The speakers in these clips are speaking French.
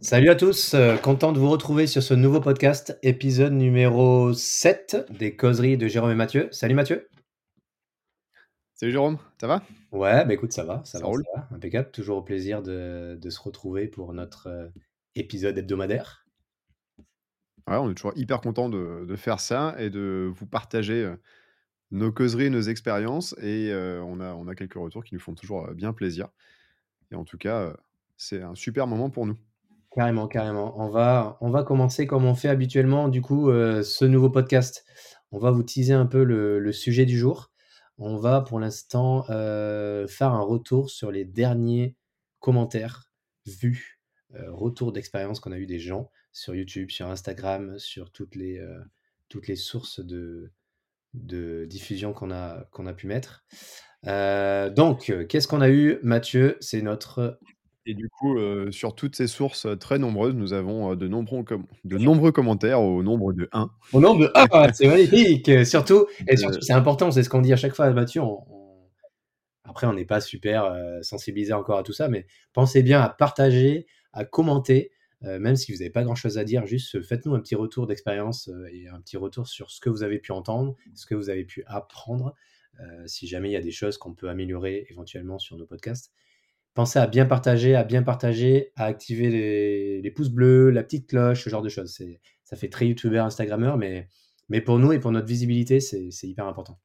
Salut à tous, euh, content de vous retrouver sur ce nouveau podcast, épisode numéro 7 des causeries de Jérôme et Mathieu. Salut Mathieu. Salut Jérôme, ça va? Ouais, bah écoute, ça va, ça, va, impeccable. Toujours au plaisir de, se retrouver pour notre euh, épisode hebdomadaire. Ouais, on est toujours hyper content de, faire ça et de vous partager euh, nos causeries, nos expériences. Et on, a, on a quelques retours qui nous font toujours bien plaisir. Et en tout cas, c'est un super moment pour nous. Carrément, carrément. On va, commencer comme on fait habituellement, du coup, euh, ce nouveau podcast. On va vous teaser un peu le, sujet du jour. On va pour l'instant euh, faire un retour sur les derniers commentaires, vus, euh, retours d'expérience qu'on a eu des gens sur YouTube, sur Instagram, sur toutes les, les sources de, diffusion qu'on a pu mettre. donc, qu'est-ce qu'on a eu, Mathieu? C'est notre et du coup, sur toutes ces sources très nombreuses, nous avons de, nombreux de nombreux commentaires au nombre de 1. Au nombre de 1, c'est magnifique. Surtout, et surtout, c'est important, c'est ce qu'on dit à chaque fois, Mathieu. Après, on n'est pas super sensibilisé encore à tout ça, mais pensez bien à partager, à commenter, même si vous n'avez pas grand-chose à dire, juste faites-nous un petit retour d'expérience et un petit retour sur ce que vous avez pu entendre, ce que vous avez pu apprendre, si jamais il y a des choses qu'on peut améliorer éventuellement sur nos podcasts pensez à bien partager, à bien partager, à activer les, pouces bleus, la petite cloche, ce genre de choses. Ça fait très youtubeur, instagrammeur, mais, mais pour nous et pour notre visibilité, c'est hyper important.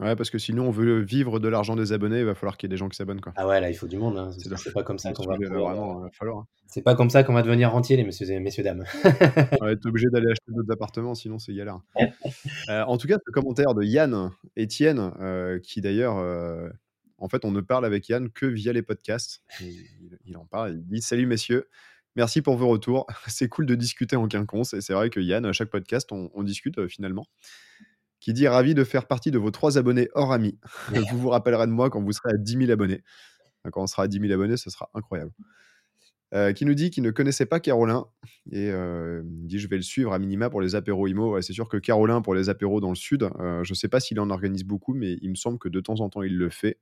Ouais, parce que sinon, on veut vivre de l'argent des abonnés, il va falloir qu'il y ait des gens qui s'abonnent. Ah ouais, là, il faut du monde. Hein. C'est pas comme ça qu'on va. Hein. C'est pas comme ça qu'on va devenir rentier, les messieurs et messieurs dames. on va être obligé d'aller acheter d'autres appartements, sinon c'est galère. Euh, en tout cas, ce commentaire de Yann Etienne, euh, qui d'ailleurs euh, en fait, on ne parle avec Yann que via les podcasts. il, en parle, il dit Salut messieurs, merci pour vos retours. C'est cool de discuter en quinconce. Et c'est vrai que Yann, à chaque podcast, on, discute euh, finalement. Qui dit Ravi de faire partie de vos trois abonnés hors amis. vous vous rappellerez de moi quand vous serez à 10 000 abonnés. Quand on sera à 10 000 abonnés, ce sera incroyable. Euh, qui nous dit qu'il ne connaissait pas Carolin et euh, il dit je vais le suivre à minima pour les apéros IMO. c'est sûr que Carolin pour les apéros dans le sud, je ne sais pas s'il en organise beaucoup, mais il me semble que de temps en temps il le fait.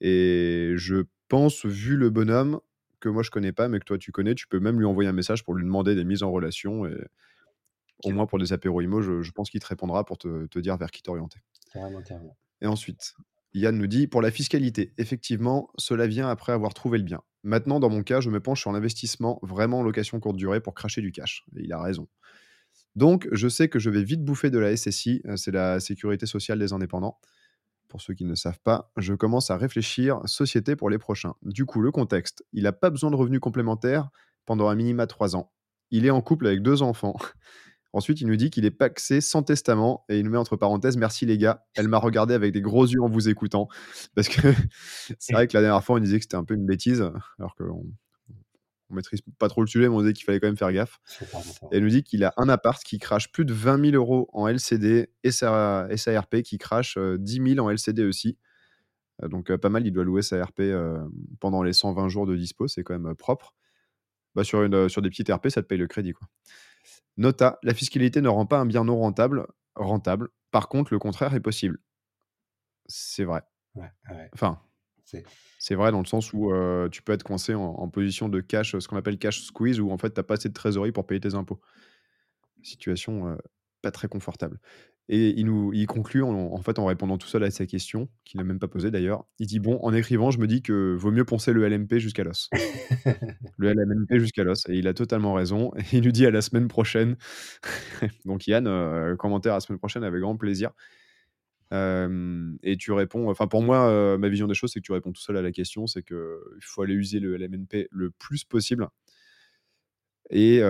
Et je pense, vu le bonhomme, que moi je connais pas, mais que toi tu connais, tu peux même lui envoyer un message pour lui demander des mises en relation. Et au moins pour des apéros IMO, je, pense qu'il te répondra pour te, dire vers qui t'orienter. Carrément, carrément. Et ensuite, Yann nous dit pour la fiscalité, effectivement, cela vient après avoir trouvé le bien. Maintenant, dans mon cas, je me penche sur l'investissement vraiment en location courte durée pour cracher du cash. Et il a raison. Donc, je sais que je vais vite bouffer de la SSI, euh, c'est la sécurité sociale des indépendants pour ceux qui ne savent pas, je commence à réfléchir société pour les prochains. Du coup, le contexte, il n'a pas besoin de revenus complémentaires pendant un minima trois ans. Il est en couple avec deux enfants. Ensuite, il nous dit qu'il est paxé sans testament et il nous met entre parenthèses Merci les gars. Elle m'a regardé avec des gros yeux en vous écoutant. Parce que c'est vrai que la dernière fois, on disait que c'était un peu une bêtise, alors qu'on on maîtrise pas trop le sujet, mais on disait qu'il fallait quand même faire gaffe. Et elle nous dit qu'il a un appart qui crache plus de 20 000 euros en LCD et sa SARP qui crache 10 euh, 000 en LCD aussi. Euh, donc euh, pas mal, il doit louer sa RP pendant les 120 jours de dispo, c'est quand même propre. Bah, sur, une, sur des petites RP, ça te paye le crédit. Quoi. Nota, la fiscalité ne rend pas un bien non rentable. rentable. Par contre, le contraire est possible. C'est vrai. Enfin, c'est vrai dans le sens où tu peux être coincé en, position de cash, ce qu'on appelle cash squeeze, où en fait, tu n'as pas assez de trésorerie pour payer tes impôts. Situation pas très confortable. Et il, nous, il conclut en, fait en répondant tout seul à sa question, qu'il n'a même pas posée d'ailleurs. Il dit Bon, en écrivant, je me dis que vaut mieux poncer le LMP jusqu'à l'os. le LMP jusqu'à l'os. Et il a totalement raison. Et il nous dit à la semaine prochaine. Donc, Yann, commentaire à la semaine prochaine avec grand plaisir. Et tu réponds. Enfin, pour moi, ma vision des choses, c'est que tu réponds tout seul à la question. C'est qu'il faut aller user le LMNP le plus possible. Et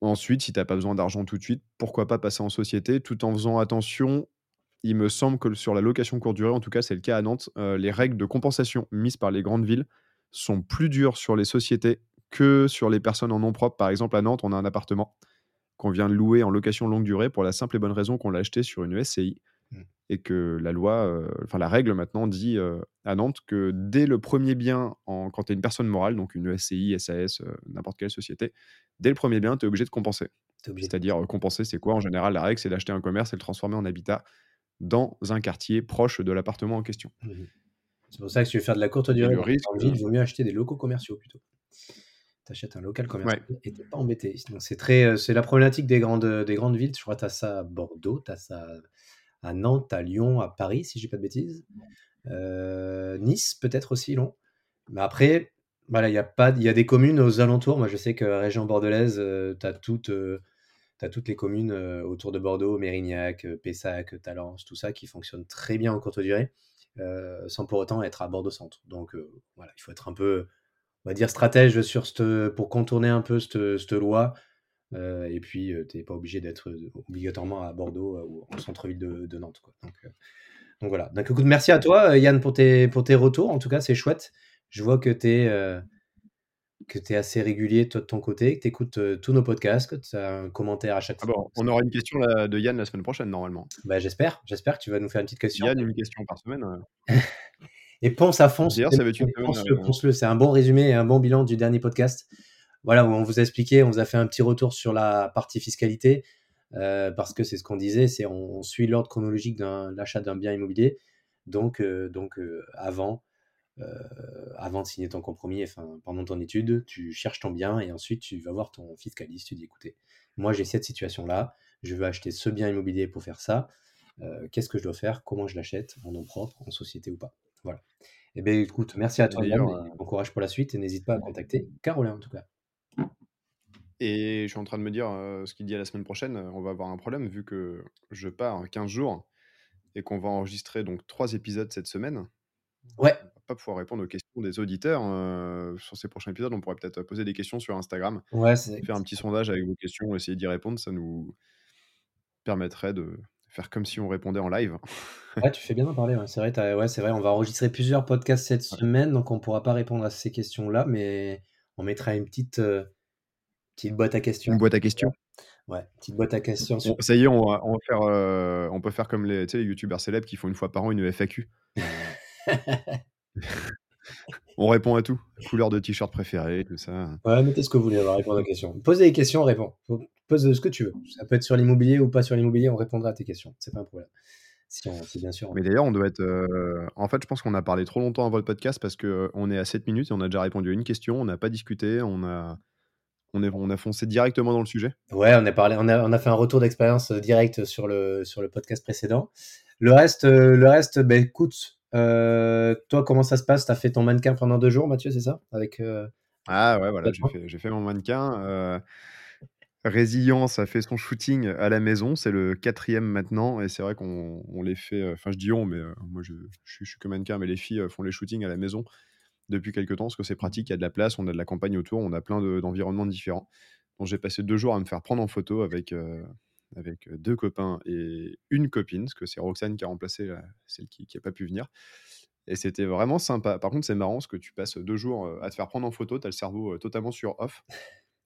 ensuite, si tu n'as pas besoin d'argent tout de suite, pourquoi pas passer en société tout en faisant attention. Il me semble que sur la location courte durée, en tout cas, c'est le cas à Nantes, les règles de compensation mises par les grandes villes sont plus dures sur les sociétés que sur les personnes en nom propre. Par exemple, à Nantes, on a un appartement qu'on vient de louer en location longue durée pour la simple et bonne raison qu'on l'a acheté sur une SCI. Et que la loi, enfin la règle maintenant dit à Nantes que dès le premier bien, en, quand tu es une personne morale, donc une SCI, SAS, n'importe quelle société, dès le premier bien, tu es obligé de compenser. C'est-à-dire compenser, c'est quoi? En général, la règle, c'est d'acheter un commerce et le transformer en habitat dans un quartier proche de l'appartement en question. Mmh c'est pour ça que si tu veux faire de la courte durée en ville, il vaut mieux acheter des locaux commerciaux plutôt. Tu achètes un local commercial et tu pas embêté. c'est très, c'est la problématique des grandes, des grandes villes. Je crois que tu as ça à Bordeaux, tu as ça à Nantes, à Lyon, à Paris, si je dis pas de bêtises. Euh, nice, peut-être aussi, long. Mais après, voilà, il y a pas, il y a des communes aux alentours. Moi, je sais que région bordelaise, euh, tu as toutes, euh, toutes les communes autour de Bordeaux, Mérignac, Pessac, Talence, tout ça qui fonctionnent très bien en courte durée, sans pour autant être à Bordeaux centre. Donc voilà, il faut être un peu, on va dire stratège sur cette, pour contourner un peu cette, cette loi. Et puis, tu n'es pas obligé d'être obligatoirement à Bordeaux ou en centre-ville de, de, Nantes. Quoi. Donc, donc voilà. Donc écoute, merci à toi, euh, Yann, pour tes, pour tes retours. En tout cas, c'est chouette. Je vois que tu es, euh, es assez régulier toi, de ton côté, que tu écoutes euh, tous nos podcasts, que tu as un commentaire à chaque ah fois. on aura une question de Yann la semaine prochaine, normalement. Bah, j'espère. J'espère que tu vas nous faire une petite question. Yann, une question par semaine. et pense à fond. D'ailleurs, ça une C'est un bon résumé et un bon bilan du dernier podcast. Voilà, où on vous a expliqué, on vous a fait un petit retour sur la partie fiscalité. Euh, parce que c'est ce qu'on disait, c'est on, suit l'ordre chronologique de l'achat d'un bien immobilier. Donc, euh, donc euh, avant, avant de signer ton compromis, enfin, pendant ton étude, tu cherches ton bien et ensuite tu vas voir ton fiscaliste, tu dis écoutez, moi j'ai cette situation-là, je veux acheter ce bien immobilier pour faire ça, qu'est-ce que je dois faire, comment je l'achète, en nom propre, en société ou pas. Voilà. Eh bien écoute, merci à toi, bon courage pour la suite et n'hésite pas à contacter Caroline en tout cas. Et je suis en train de me dire, ce qu'il dit à la semaine prochaine, on va avoir un problème vu que je pars 15 jours et qu'on va enregistrer donc 3 épisodes cette semaine. Ouais. On va pas pouvoir répondre aux questions des auditeurs, sur ces prochains épisodes. On pourrait peut-être poser des questions sur Instagram, Ouais, faire un petit sondage avec vos questions, essayer d'y répondre. Ça nous permettrait de faire comme si on répondait en live. Ouais, tu fais bien d'en parler, C'est vrai, ouais, c'est vrai, on va enregistrer plusieurs podcasts cette semaine, donc on pourra pas répondre à ces questions-là, mais on mettra une petite, Petite boîte à questions. Une boîte à questions. Ouais, petite boîte à questions. ça y est, on, va, faire, euh, on peut faire comme les, les youtubeurs célèbres qui font une fois par an une FAQ. on répond à tout. Couleur de t-shirt préférée, tout ça. Ouais, mettez ce que vous voulez, on va répondre aux questions. Posez des questions, on répond. Pose ce que tu veux. Ça peut être sur l'immobilier ou pas sur l'immobilier, on répondra à tes questions. C'est pas un problème. Si, bien sûr. Mais d'ailleurs, on doit être. Euh, en fait, je pense qu'on a parlé trop longtemps avant le podcast parce qu'on est à 7 minutes et on a déjà répondu à une question, on n'a pas discuté, on a on, est, on a foncé directement dans le sujet. Ouais, on a, parlé, on a, on a fait un retour d'expérience euh, direct sur le, sur le podcast précédent. Le reste, euh, le reste ben, écoute, euh, toi, comment ça se passe? Tu as fait ton mannequin pendant deux jours, Mathieu, c'est ça? Avec, Ah ouais, voilà, j'ai fait, mon mannequin. Résilience a fait son shooting à la maison, c'est le quatrième maintenant, et c'est vrai qu'on les fait, enfin je dis on, mais moi je, je, suis que mannequin, mais les filles font les shootings à la maison depuis quelques temps, parce que c'est pratique, il y a de la place, on a de la campagne autour, on a plein d'environnements différents. Donc j'ai passé deux jours à me faire prendre en photo avec, euh, avec deux copains et une copine, parce que c'est Roxane qui a remplacé celle qui n'a pas pu venir. Et c'était vraiment sympa. Par contre, c'est marrant, parce que tu passes deux jours euh, à te faire prendre en photo, tu as le cerveau euh, totalement sur off.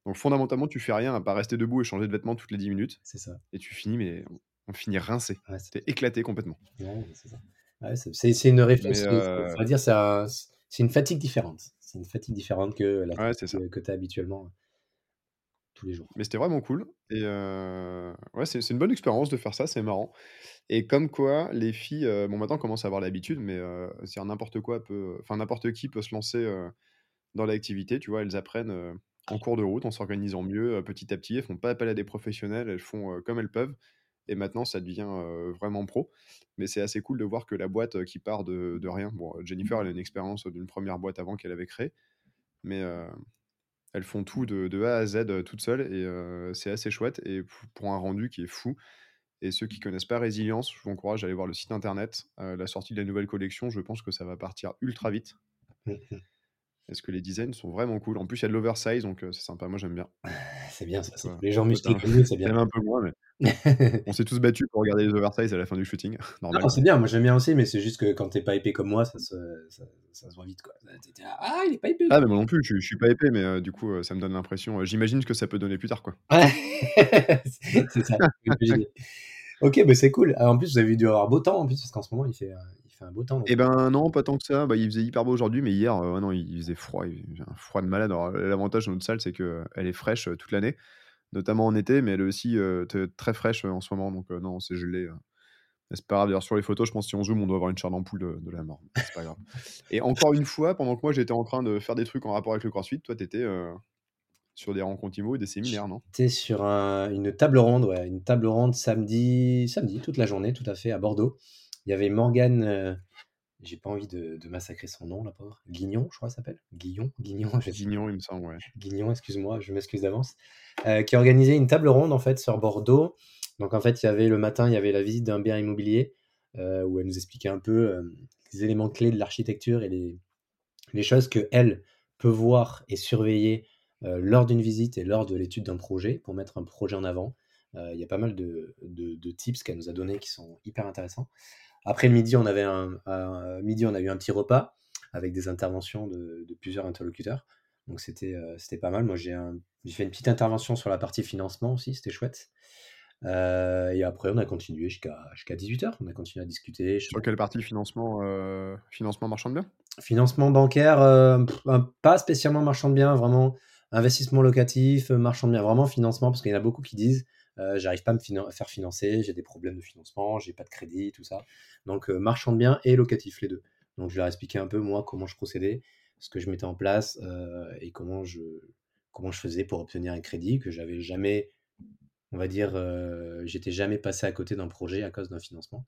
Donc fondamentalement, tu fais rien à pas rester debout et changer de vêtements toutes les 10 minutes. C'est ça. Et tu finis, mais on, finit rincé. Ouais, éclaté complètement. c'est une réflexion. on va dire, c'est c'est une fatigue différente. C'est une fatigue différente que la fatigue que tu as habituellement tous les jours. Mais c'était vraiment cool. Et ouais, c'est une bonne expérience de faire ça, c'est marrant. Et comme quoi, les filles, bon, maintenant, commencent à avoir l'habitude, mais c'est n'importe quoi peut, enfin, n'importe qui peut se lancer dans l'activité. Tu vois, elles apprennent en cours de route, en s'organisant mieux, petit à petit. Elles font pas appel à des professionnels, elles font comme elles peuvent. Et maintenant, ça devient vraiment pro. Mais c'est assez cool de voir que la boîte qui part de, rien. Bon, Jennifer, elle a une expérience d'une première boîte avant qu'elle avait créée. Mais elles font tout de, A à Z toutes seules. Et c'est assez chouette. Et pour un rendu qui est fou. Et ceux qui connaissent pas Résilience, je vous encourage à aller voir le site internet. la sortie de la nouvelle collection, je pense que ça va partir ultra vite. Parce que les designs sont vraiment cool? En plus, il y a de l'oversize, donc c'est sympa. Moi, j'aime bien. C'est bien ça. Les gens musclés c'est bien. un peu moins, mais on s'est tous battus pour regarder les oversize à la fin du shooting. Non, c'est bien. Moi, j'aime bien aussi, mais c'est juste que quand t'es pas épais comme moi, ça se, ça, ça se voit vite. Quoi. ah, il est pas épais. Ah, mais moi non plus, je, je suis pas épais, mais du coup, ça me donne l'impression. J'imagine que ça peut donner plus tard, quoi. Ouais, c'est ça. ok, mais c'est cool. Ah, en plus, vous avez dû avoir beau temps, en plus, parce qu'en ce moment, il fait, un beau temps. Eh ben non, pas tant que ça. Bah, il faisait hyper beau aujourd'hui, mais hier, euh, non, il faisait froid. Il faisait un froid de malade. l'avantage de notre salle, c'est qu'elle est fraîche euh, toute l'année, notamment en été, mais elle est aussi euh, très fraîche en ce moment. Donc non, c'est gelé. C'est pas grave. D'ailleurs, sur les photos, je pense que si on zoom, on doit avoir une chair d'ampoule de, la mort. C'est pas grave. Et encore une fois, pendant que moi, j'étais en train de faire des trucs en rapport avec le CrossFit, toi, t'étais sur des rencontres IMO et des séminaires, non? J'étais sur une table ronde, ouais, une table ronde samedi, samedi, toute la journée, tout à fait, à Bordeaux. Il y avait Morgane, j'ai pas envie de, massacrer son nom, la pauvre. Guignon, je crois, s'appelle. Guignon, Guignon. Guignon, il me semble, ouais. Guignon, excuse-moi, je m'excuse d'avance. Euh, qui a organisé une table ronde, en fait, sur Bordeaux. Donc, en fait, il y avait le matin, il y avait la visite d'un bien immobilier, euh, où elle nous expliquait un peu euh, les éléments clés de l'architecture et les, les choses que elle peut voir et surveiller lors d'une visite et lors de l'étude d'un projet, pour mettre un projet en avant. Il y a pas mal de, de, de tips qu'elle nous a donnés qui sont hyper intéressants. Après le midi, on avait un, midi, on a eu un petit repas avec des interventions de, plusieurs interlocuteurs. Donc c'était euh, c'était pas mal. Moi, j'ai fait une petite intervention sur la partie financement aussi, c'était chouette. Euh, et après, on a continué jusqu'à jusqu'à 18h. On a continué à discuter. Sur quelle partie financement, euh, financement marchand de biens? Financement bancaire, pas spécialement marchand de biens, vraiment investissement locatif, marchand de biens, vraiment financement, parce qu'il y en a beaucoup qui disent euh, j'arrive pas à me faire financer, j'ai des problèmes de financement, j'ai pas de crédit, tout ça. Donc euh, marchand de biens et locatif, les deux. Donc je leur ai expliqué un peu moi comment je procédais, ce que je mettais en place euh, et comment je, comment je faisais pour obtenir un crédit que j'avais jamais, on va dire, j'étais jamais passé à côté d'un projet à cause d'un financement.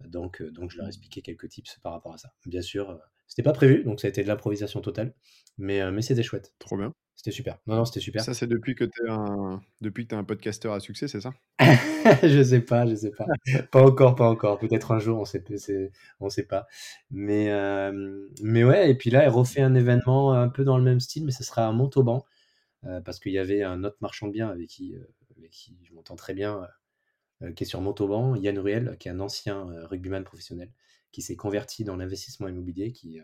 Donc, donc je leur ai expliqué quelques tips par rapport à ça. Bien sûr, c'était pas prévu, donc ça a été de l'improvisation totale, mais, mais c'était chouette. Trop bien. C'était super. Non, non, c'était super. Ça, c'est depuis que tu es un depuis que es un podcasteur à succès, c'est ça? Je sais pas, je sais pas. pas encore, pas encore. Peut-être un jour, on sait, on sait pas. Mais, mais ouais, et puis là, elle refait un événement un peu dans le même style, mais ce sera à Montauban, euh, parce qu'il y avait un autre marchand de biens avec qui, euh, avec qui je m'entends très bien, euh, qui est sur Montauban, Yann Ruel, qui est un ancien rugbyman professionnel, qui s'est converti dans l'investissement immobilier, qui,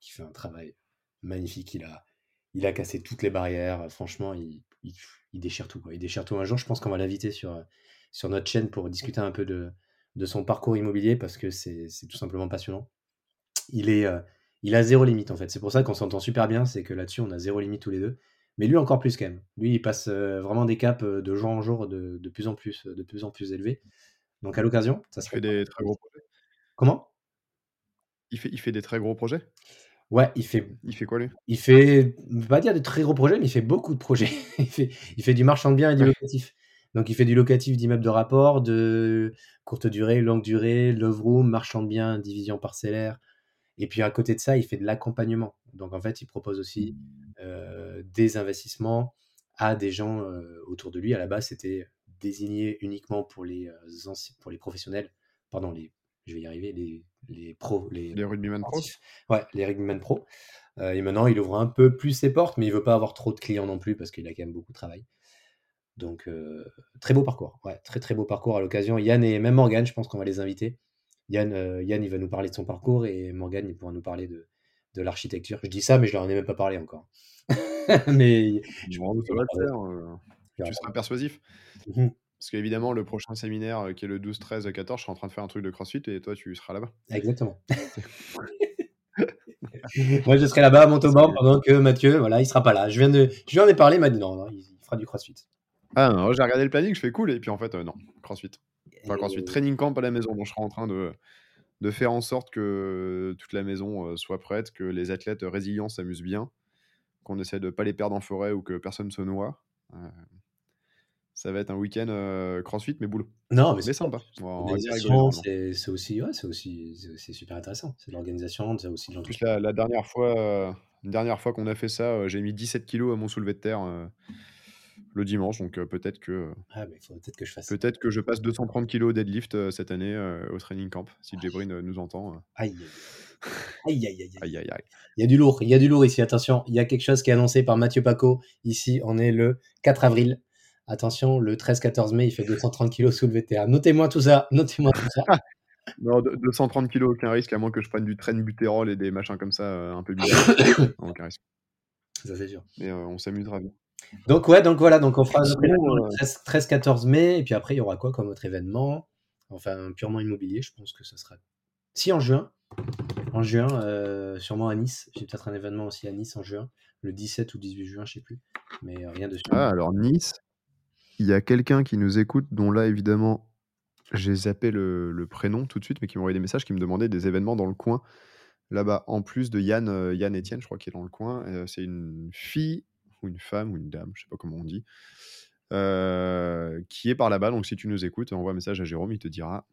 qui fait un travail magnifique. Il a il a cassé toutes les barrières. Franchement, il, déchire tout. Il déchire tout. Un jour, je pense qu'on va l'inviter sur, sur notre chaîne pour discuter un peu de, de son parcours immobilier parce que c'est tout simplement passionnant. Il, est, euh, il a zéro limite en fait. C'est pour ça qu'on s'entend super bien. C'est que là-dessus, on a zéro limite tous les deux. Mais lui, encore plus quand même. Lui, il passe euh, vraiment des caps euh, de jour en jour de, de, plus en plus, de plus en plus élevés. Donc à l'occasion, ça. Il fait des très gros projets. Comment? Il fait, il fait des très gros projets? Ouais, il fait. Il fait quoi lui? Il fait, pas dire de très gros projets, mais il fait beaucoup de projets. il, fait, il fait du marchand de biens et du locatif. Donc il fait du locatif d'immeubles de rapport, de courte durée, longue durée, love room, marchand de biens, division parcellaire. Et puis à côté de ça, il fait de l'accompagnement. Donc en fait, il propose aussi euh, des investissements à des gens euh, autour de lui. À la base, c'était désigné uniquement pour les, euh, pour les professionnels, pardon, les je vais y arriver, les, les pros. Les, les rugbyman pros? Ouais, les rugbyman pros. Euh, et maintenant, il ouvre un peu plus ses portes, mais il veut pas avoir trop de clients non plus parce qu'il a quand même beaucoup de travail. Donc, euh, très beau parcours. Ouais, très très beau parcours à l'occasion. Yann et même Morgan, je pense qu'on va les inviter. Yann, euh, Yann, il va nous parler de son parcours et Morgan, il pourra nous parler de, de l'architecture. Je dis ça, mais je leur en ai même pas parlé encore. mais je pense que ça va le faire. tu seras persuasif. Parce qu'évidemment, le prochain séminaire euh, qui est le 12, 13, 14, je serai en train de faire un truc de CrossFit et toi, tu seras là-bas. Exactement. Moi, je serai là-bas à Montauban pendant que Mathieu, voilà, il sera pas là. Je viens de, je viens de parler, il m'a dit non, non, il fera du CrossFit. Ah non, j'ai regardé le planning, je fais cool et puis en fait, euh, non, CrossFit. Enfin, CrossFit, training camp à la maison. Donc, je serai en train de, de faire en sorte que toute la maison euh, soit prête, que les athlètes résilients s'amusent bien, qu'on essaie de pas les perdre en forêt ou que personne se noie ça va être un week-end euh, CrossFit, mais boulot. Non, mais c'est sympa. c'est aussi, ouais, c'est aussi, c'est super intéressant. C'est l'organisation, c'est aussi la, la, dernière fois, euh, dernière fois qu'on a fait ça, euh, j'ai mis 17 kilos à mon soulevé de terre. le dimanche. Donc peut-être que Ah, mais faut peut-être que je fasse peut-être que je passe 230 kg au deadlift cette année au training camp. Si Jebrin nous entend. Aïe, aïe, aïe, aïe, aïe. Aïe, aïe, aïe. Il y a du lourd, il y a du lourd ici. Attention, il y a quelque chose qui est annoncé par Mathieu Paco. Ici, on est le 4 avril. Attention, le 13-14 mai, il fait 230 kg sous le VTA. Notez-moi tout ça, notez-moi tout ça. Non, de- 230 kg, aucun risque, à moins que je prenne du train butérol et des machins comme ça euh, un peu bizarres. Aucun risque. Ça, c'est sûr. Mais euh, on s'amusera bien. Donc, ouais, donc voilà, donc on fera euh, 13 13-14 mai. Et puis après, il y aura quoi comme autre événement? Enfin, purement immobilier, je pense que ça sera. Si, en juin. En juin, euh, sûrement à Nice. J'ai peut-être un événement aussi à Nice en juin. Le 17 ou 18 juin, je sais plus. Mais euh, rien de sûr. Ah, alors Nice, il y a quelqu'un qui nous écoute, dont là, évidemment, j'ai zappé le, le prénom tout de suite, mais qui m'a envoyé des messages qui me demandait des événements dans le coin. Là-bas, en plus de Yann, euh, Yann Etienne, je crois qu'il est dans le coin. euh, c'est une fille, ou une femme, ou une dame, je sais pas comment on dit, euh, qui est par là-bas. Donc si tu nous écoutes, envoie un message à Jérôme, il te dira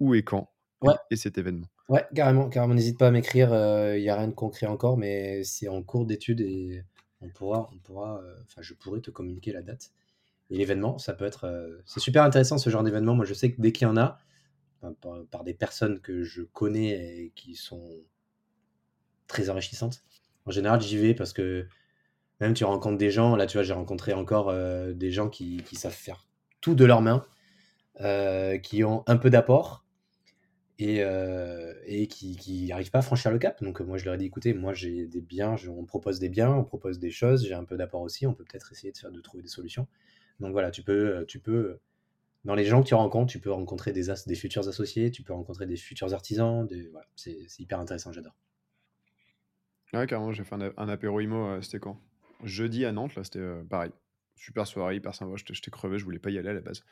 où et quand Ouais. et cet événement. Ouais, carrément, carrément. N'hésite pas à m'écrire. Il n'y a rien de concret encore, mais c'est en cours d'étude et on pourra, on pourra, enfin, je pourrais te communiquer la date. L'événement, ça peut être, euh, c'est super intéressant ce genre d'événement. Moi, je sais que dès qu'il y en a, par, des personnes que je connais et qui sont très enrichissantes, en général, j'y vais parce que même tu rencontres des gens. Là, tu vois, j'ai rencontré encore euh, des gens qui, savent faire tout de leurs mains, euh, qui ont un peu d'apport et, et qui n'arrivent pas à franchir le cap. Donc moi je leur ai dit écoutez, moi j'ai des biens, on propose des biens, on propose des choses, j'ai un peu d'apport aussi, on peut peut-être essayer de faire de trouver des solutions. Donc voilà, tu peux, euh, tu peux dans les gens que tu rencontres, tu peux rencontrer des, des futurs associés, tu peux rencontrer des futurs artisans, c'est hyper intéressant, j'adore. Ouais, carrément, j'ai fait un, apéro IMO, euh, c'était quand? Jeudi à Nantes, là, c'était euh, pareil. Super soirée, hyper sympa. J'étais crevé, je voulais pas y aller à la base.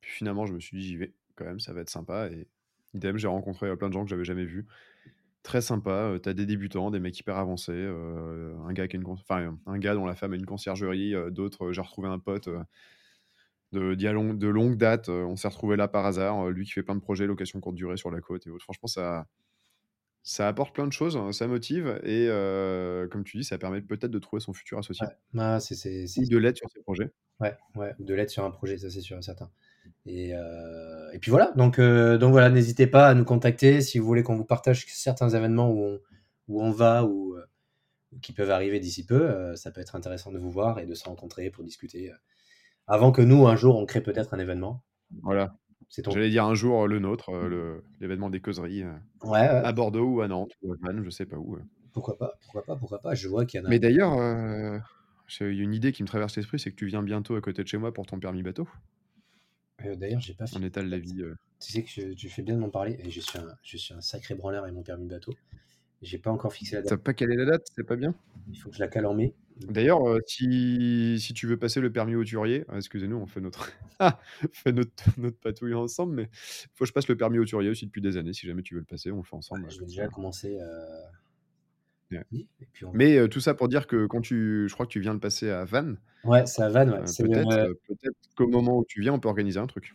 Puis finalement, je me suis dit, j'y vais quand même, ça va être sympa. Et idem, j'ai rencontré euh, plein de gens que j'avais jamais vus. Très sympa. euh, T'as des débutants, des mecs hyper avancés. euh, un, gars qui a une con- enfin, un gars dont la femme a une conciergerie. euh, D'autres, euh, j'ai retrouvé un pote de, longue date. on s'est retrouvé là par hasard. lui qui fait plein de projets, location courte durée sur la côte et autres. Franchement, ça. Ça apporte plein de choses, hein, ça motive et comme tu dis, ça permet peut-être de trouver son futur associé Ouais, Ah, c'est ou de l'aide sur ses projets. Ouais, ouais, de l'aide sur un projet, ça c'est sûr et certain. Et, euh, et puis voilà, donc, euh, donc voilà, n'hésitez pas à nous contacter si vous voulez qu'on vous partage certains événements où on, où on va ou euh, qui peuvent arriver d'ici peu. ça peut être intéressant de vous voir et de se rencontrer pour discuter. avant que nous, un jour, on crée peut-être un événement. Voilà. C'est ton. J'allais dire un jour le nôtre, le- l'événement des causeries Ouais, ouais, à Bordeaux ou à Nantes ou à Vannes, je sais pas où. pourquoi pas, pourquoi pas, pourquoi pas. Je vois qu'il y en a. Mais d'ailleurs, il y a une idée qui me traverse l'esprit, c'est que tu viens bientôt à côté de chez moi pour ton permis bateau. Euh, D'ailleurs, j'ai pas On étale la vie. euh. Tu sais que je- tu fais bien de m'en parler et je suis un, je suis un sacré branleur avec mon permis bateau. J'ai pas encore fixé la date. T'as pas calé la date, c'est pas bien. Il faut que je la cale en mai. D'ailleurs, euh, si, si tu veux passer le permis hauturier, ah, excusez-nous, on fait notre, Ah, on fait notre, notre patouille ensemble, mais il faut que je passe le permis hauturier aussi depuis des années. Si jamais tu veux le passer, on le fait ensemble. Je vais comme déjà commencer. euh, Ouais. oui, et puis on- Mais euh, tout ça pour dire que quand tu, je crois que tu viens de passer à Vannes, Ouais, c'est à Vannes. Ouais, euh, peut-être, euh, qu'au moment où tu viens, on peut organiser un truc.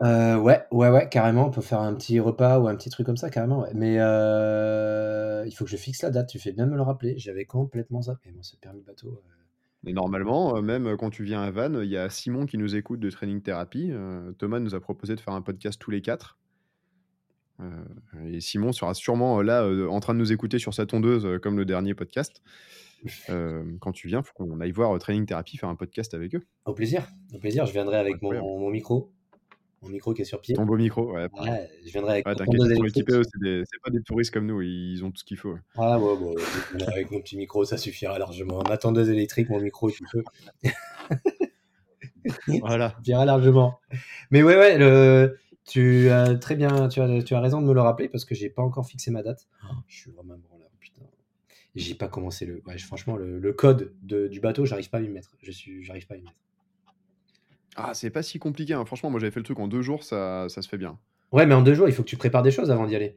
ouais, ouais, ouais, carrément. On peut faire un petit repas ou un petit truc comme ça, carrément. ouais. Mais il faut que je fixe la date. Tu fais bien me le rappeler. J'avais complètement zappé. Moi, ce permis bateau. Et normalement, même quand tu viens à Vannes, il y a Simon qui nous écoute de Training Therapy. Thomas nous a proposé de faire un podcast tous les quatre. Euh, et Simon sera sûrement euh, là euh, en train de nous écouter sur sa tondeuse comme le dernier podcast. Quand tu viens, il faut qu'on aille voir Training Therapy faire un podcast avec eux. Au plaisir. Au plaisir. Je viendrai avec mon, micro. Mon micro qui est sur pied. Ton beau micro, ouais. je viendrai avec Ouais, eux, c'est pas des touristes comme nous, ils ont tout ce qu'il faut. Ah ouais, bon, avec mon petit micro, ça suffira largement. Ma tondeuse électrique, mon micro, tu peux. Voilà. suffira largement. Mais ouais, ouais, le- tu as très bien, tu as, tu as raison de me le rappeler parce que j'ai pas encore fixé ma date. Je suis vraiment un branleur, putain. J'ai pas commencé le. ouais, franchement, le, le code de- du bateau, j'arrive pas à m'y mettre. Je suis, j'arrive pas à y mettre. Ah, c'est pas si compliqué, hein. franchement, moi j'avais fait le truc en deux jours, ça, ça se fait bien. Ouais, mais en deux jours, il faut que tu prépares des choses avant d'y aller.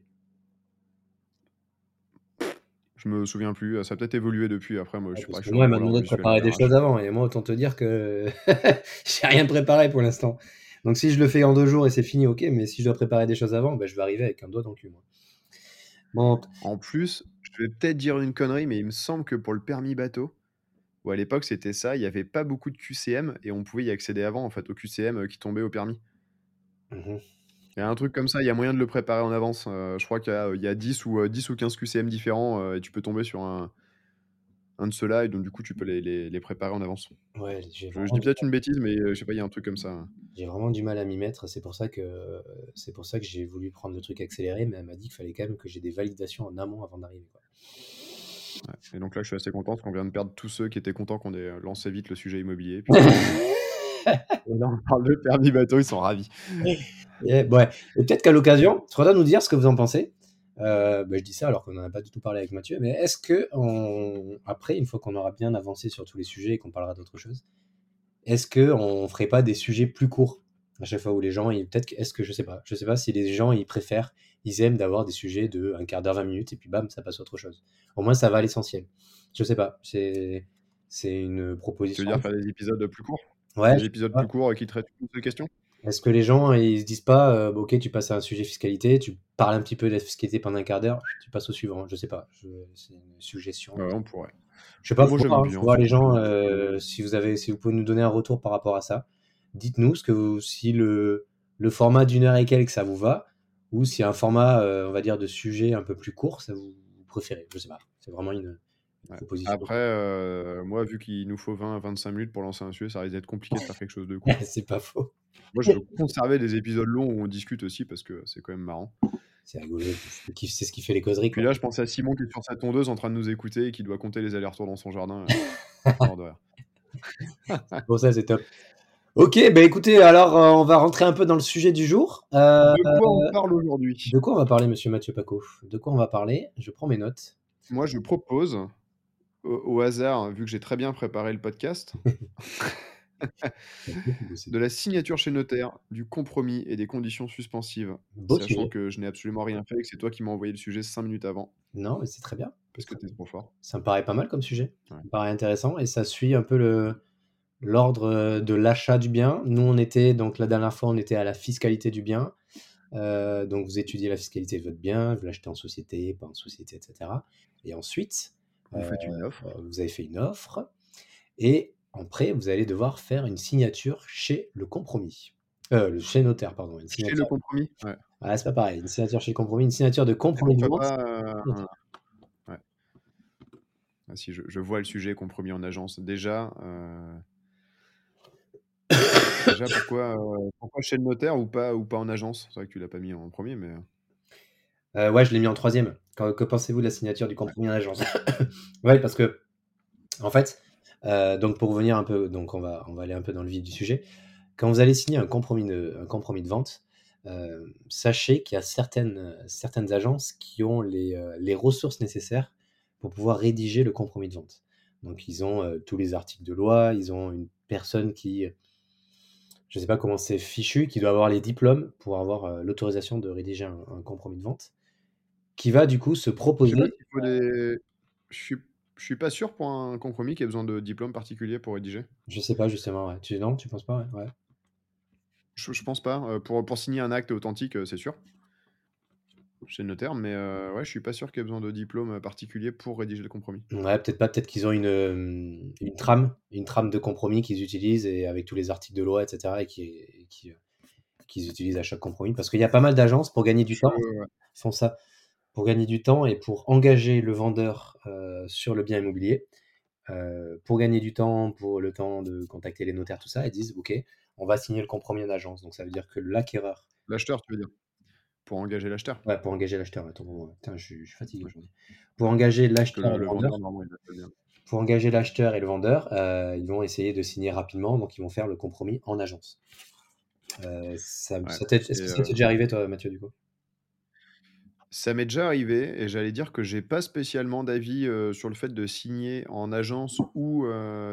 Je me souviens plus, ça a peut-être évolué depuis après, moi je suis pas moi, m'a demandé de préparer des choses avant. Et moi, autant te dire que j'ai rien préparé pour l'instant. Donc, si je le fais en deux jours et c'est fini, ok. Mais si je dois préparer des choses avant, ben, je vais arriver avec un doigt dans le cul, moi. Bon, En plus, je vais peut-être dire une connerie, mais il me semble que pour le permis bateau, où à l'époque c'était ça, il n'y avait pas beaucoup de QCM et on pouvait y accéder avant en fait au QCM euh, qui tombait au permis. Mmh il y a un truc comme ça, il y a moyen de le préparer en avance. Euh, je crois qu'il y a, 10, ou, 10 ou 15 QCM différents et tu peux tomber sur un, un de ceux-là et donc du coup tu peux les, préparer en avance. Ouais, je, dis peut-être une bêtise, mais je sais pas, il y a un truc comme ça. J'ai vraiment du mal à m'y mettre. C'est pour ça que c'est pour ça que j'ai voulu prendre le truc accéléré, mais elle m'a dit qu'il fallait quand même que j'ai des validations en amont avant d'arriver. Et donc là, je suis assez content parce qu'on vient de perdre tous ceux qui étaient contents qu'on ait lancé vite le sujet immobilier. et là, on parle de permis bateau, ils sont ravis. Et, ouais. et peut-être qu'à l'occasion, il faudra nous dire ce que vous en pensez. Euh, bah, je dis ça alors qu'on n'en a pas du tout parlé avec Mathieu, mais est-ce que on... après, une fois qu'on aura bien avancé sur tous les sujets et qu'on parlera d'autres choses, est-ce que on ferait pas des sujets plus courts? À chaque fois où les gens, peut-être, est-ce que je sais pas, je sais pas si les gens ils préfèrent, ils aiment d'avoir des sujets de un quart d'heure, 20 minutes et puis bam, ça passe à autre chose. Au moins, ça va à l'essentiel. Je sais pas, c'est c'est une proposition. Tu veux dire faire des épisodes plus courts? Ouais. Des épisodes plus courts qui traitent toutes les questions? Est-ce que les gens, ils se disent pas, euh, ok, tu passes à un sujet fiscalité, tu parles un petit peu de la fiscalité pendant un quart d'heure, tu passes au suivant. Je sais pas. C'est une suggestion. Ouais, on pourrait. Je sais pas. Moi, bien. Voir les gens, euh, si vous avez, si vous pouvez nous donner un retour par rapport à ça, dites-nous ce que vous, si le, le format d'une heure et quelques ça vous va, ou si un format, euh, on va dire, de sujet un peu plus court, ça vous, vous préférez. Je sais pas. C'est vraiment une. Après, euh, moi, vu qu'il nous faut 20 à 25 minutes pour lancer un sujet, ça risque d'être compliqué de faire quelque chose de court. c'est pas faux. Moi, je veux conserver des épisodes longs où on discute aussi parce que c'est quand même marrant. C'est rigolo, c'est ce qui fait les causeries. Puis là, je pensais à Simon qui est sur sa tondeuse en train de nous écouter et qui doit compter les allers-retours dans son jardin. bon, ça, c'est top. Ok, bah écoutez, alors euh, on va rentrer un peu dans le sujet du jour. Euh, de quoi on parle aujourd'hui? De quoi on va parler, monsieur Mathieu Paco? De quoi on va parler? Je prends mes notes. Moi, je propose au, hasard, vu que j'ai très bien préparé le podcast, de la signature chez notaire, du compromis et des conditions suspensives. sachant que je n'ai absolument rien fait et que c'est toi qui m'as envoyé le sujet cinq minutes avant. Non, mais c'est très bien. Parce que tu es trop fort. Ça me paraît pas mal comme sujet. Ça me paraît intéressant et ça suit un peu le l'ordre de l'achat du bien. Nous, on était, donc la dernière fois, on était à la fiscalité du bien. Euh, donc, vous étudiez la fiscalité de votre bien, vous l'achetez en société, pas en société, etc. Et ensuite, vous faites une offre. Euh, vous avez fait une offre. Et après, vous allez devoir faire une signature chez le compromis. Euh, chez notaire, pardon. chez le compromis ouais. Ah, c'est pas pareil. Une signature chez le compromis, une signature de compromis de. Euh, ouais. Ah, si je, vois le sujet compromis en agence, déjà. déjà, pourquoi, pourquoi chez le notaire ou pas, ou pas en agence? C'est vrai que tu l'as pas mis en premier, mais. ouais, je l'ai mis en troisième. Que, pensez-vous de la signature du compromis en agence? Oui, parce que, en fait, euh, donc pour revenir un peu, donc on va, on va aller un peu dans le vif du sujet. Quand vous allez signer un compromis de, un compromis de vente, euh, sachez qu'il y a certaines, certaines agences qui ont les, euh, les, ressources nécessaires pour pouvoir rédiger le compromis de vente. Donc ils ont tous les articles de loi, ils ont une personne qui, je ne sais pas comment c'est fichu, qui doit avoir les diplômes pour avoir l'autorisation de rédiger un compromis de vente qui va du coup se proposer. Je, suis... je suis pas sûr pour un compromis qui a besoin de diplôme particulier pour rédiger. Je sais pas justement. Ouais. Tu non, tu penses pas ouais. Je, je, pense pas. Euh, pour, pour signer un acte authentique, euh, c'est sûr. Chez le notaire, mais euh, ouais, je suis pas sûr qu'il y ait besoin de diplôme particulier pour rédiger le compromis. Ouais, peut-être pas. Peut-être qu'ils ont une, une trame, une trame de compromis qu'ils utilisent et avec tous les articles de loi, etc. et qui, qui qu'ils utilisent à chaque compromis. Parce qu'il y a pas mal d'agences pour gagner du temps. font ça pour gagner du temps et pour engager le vendeur euh, sur le bien immobilier. Euh, pour gagner du temps, pour le temps de contacter les notaires, tout ça, ils disent OK, on va signer le compromis en agence. Donc ça veut dire que l'acquéreur. L'acheteur, tu veux dire? Pour engager l'acheteur? Ouais, pour engager l'acheteur. Attends, je, suis fatigué aujourd'hui. Pour engager l'acheteur et le, vendeur. pour engager l'acheteur et le vendeur, euh, ils vont essayer de signer rapidement, donc ils vont faire le compromis en agence. ça, Est-ce que ça t'est déjà arrivé, toi, Mathieu, du coup? Ça m'est déjà arrivé et j'allais dire que j'ai pas spécialement d'avis, sur le fait de signer en agence ou,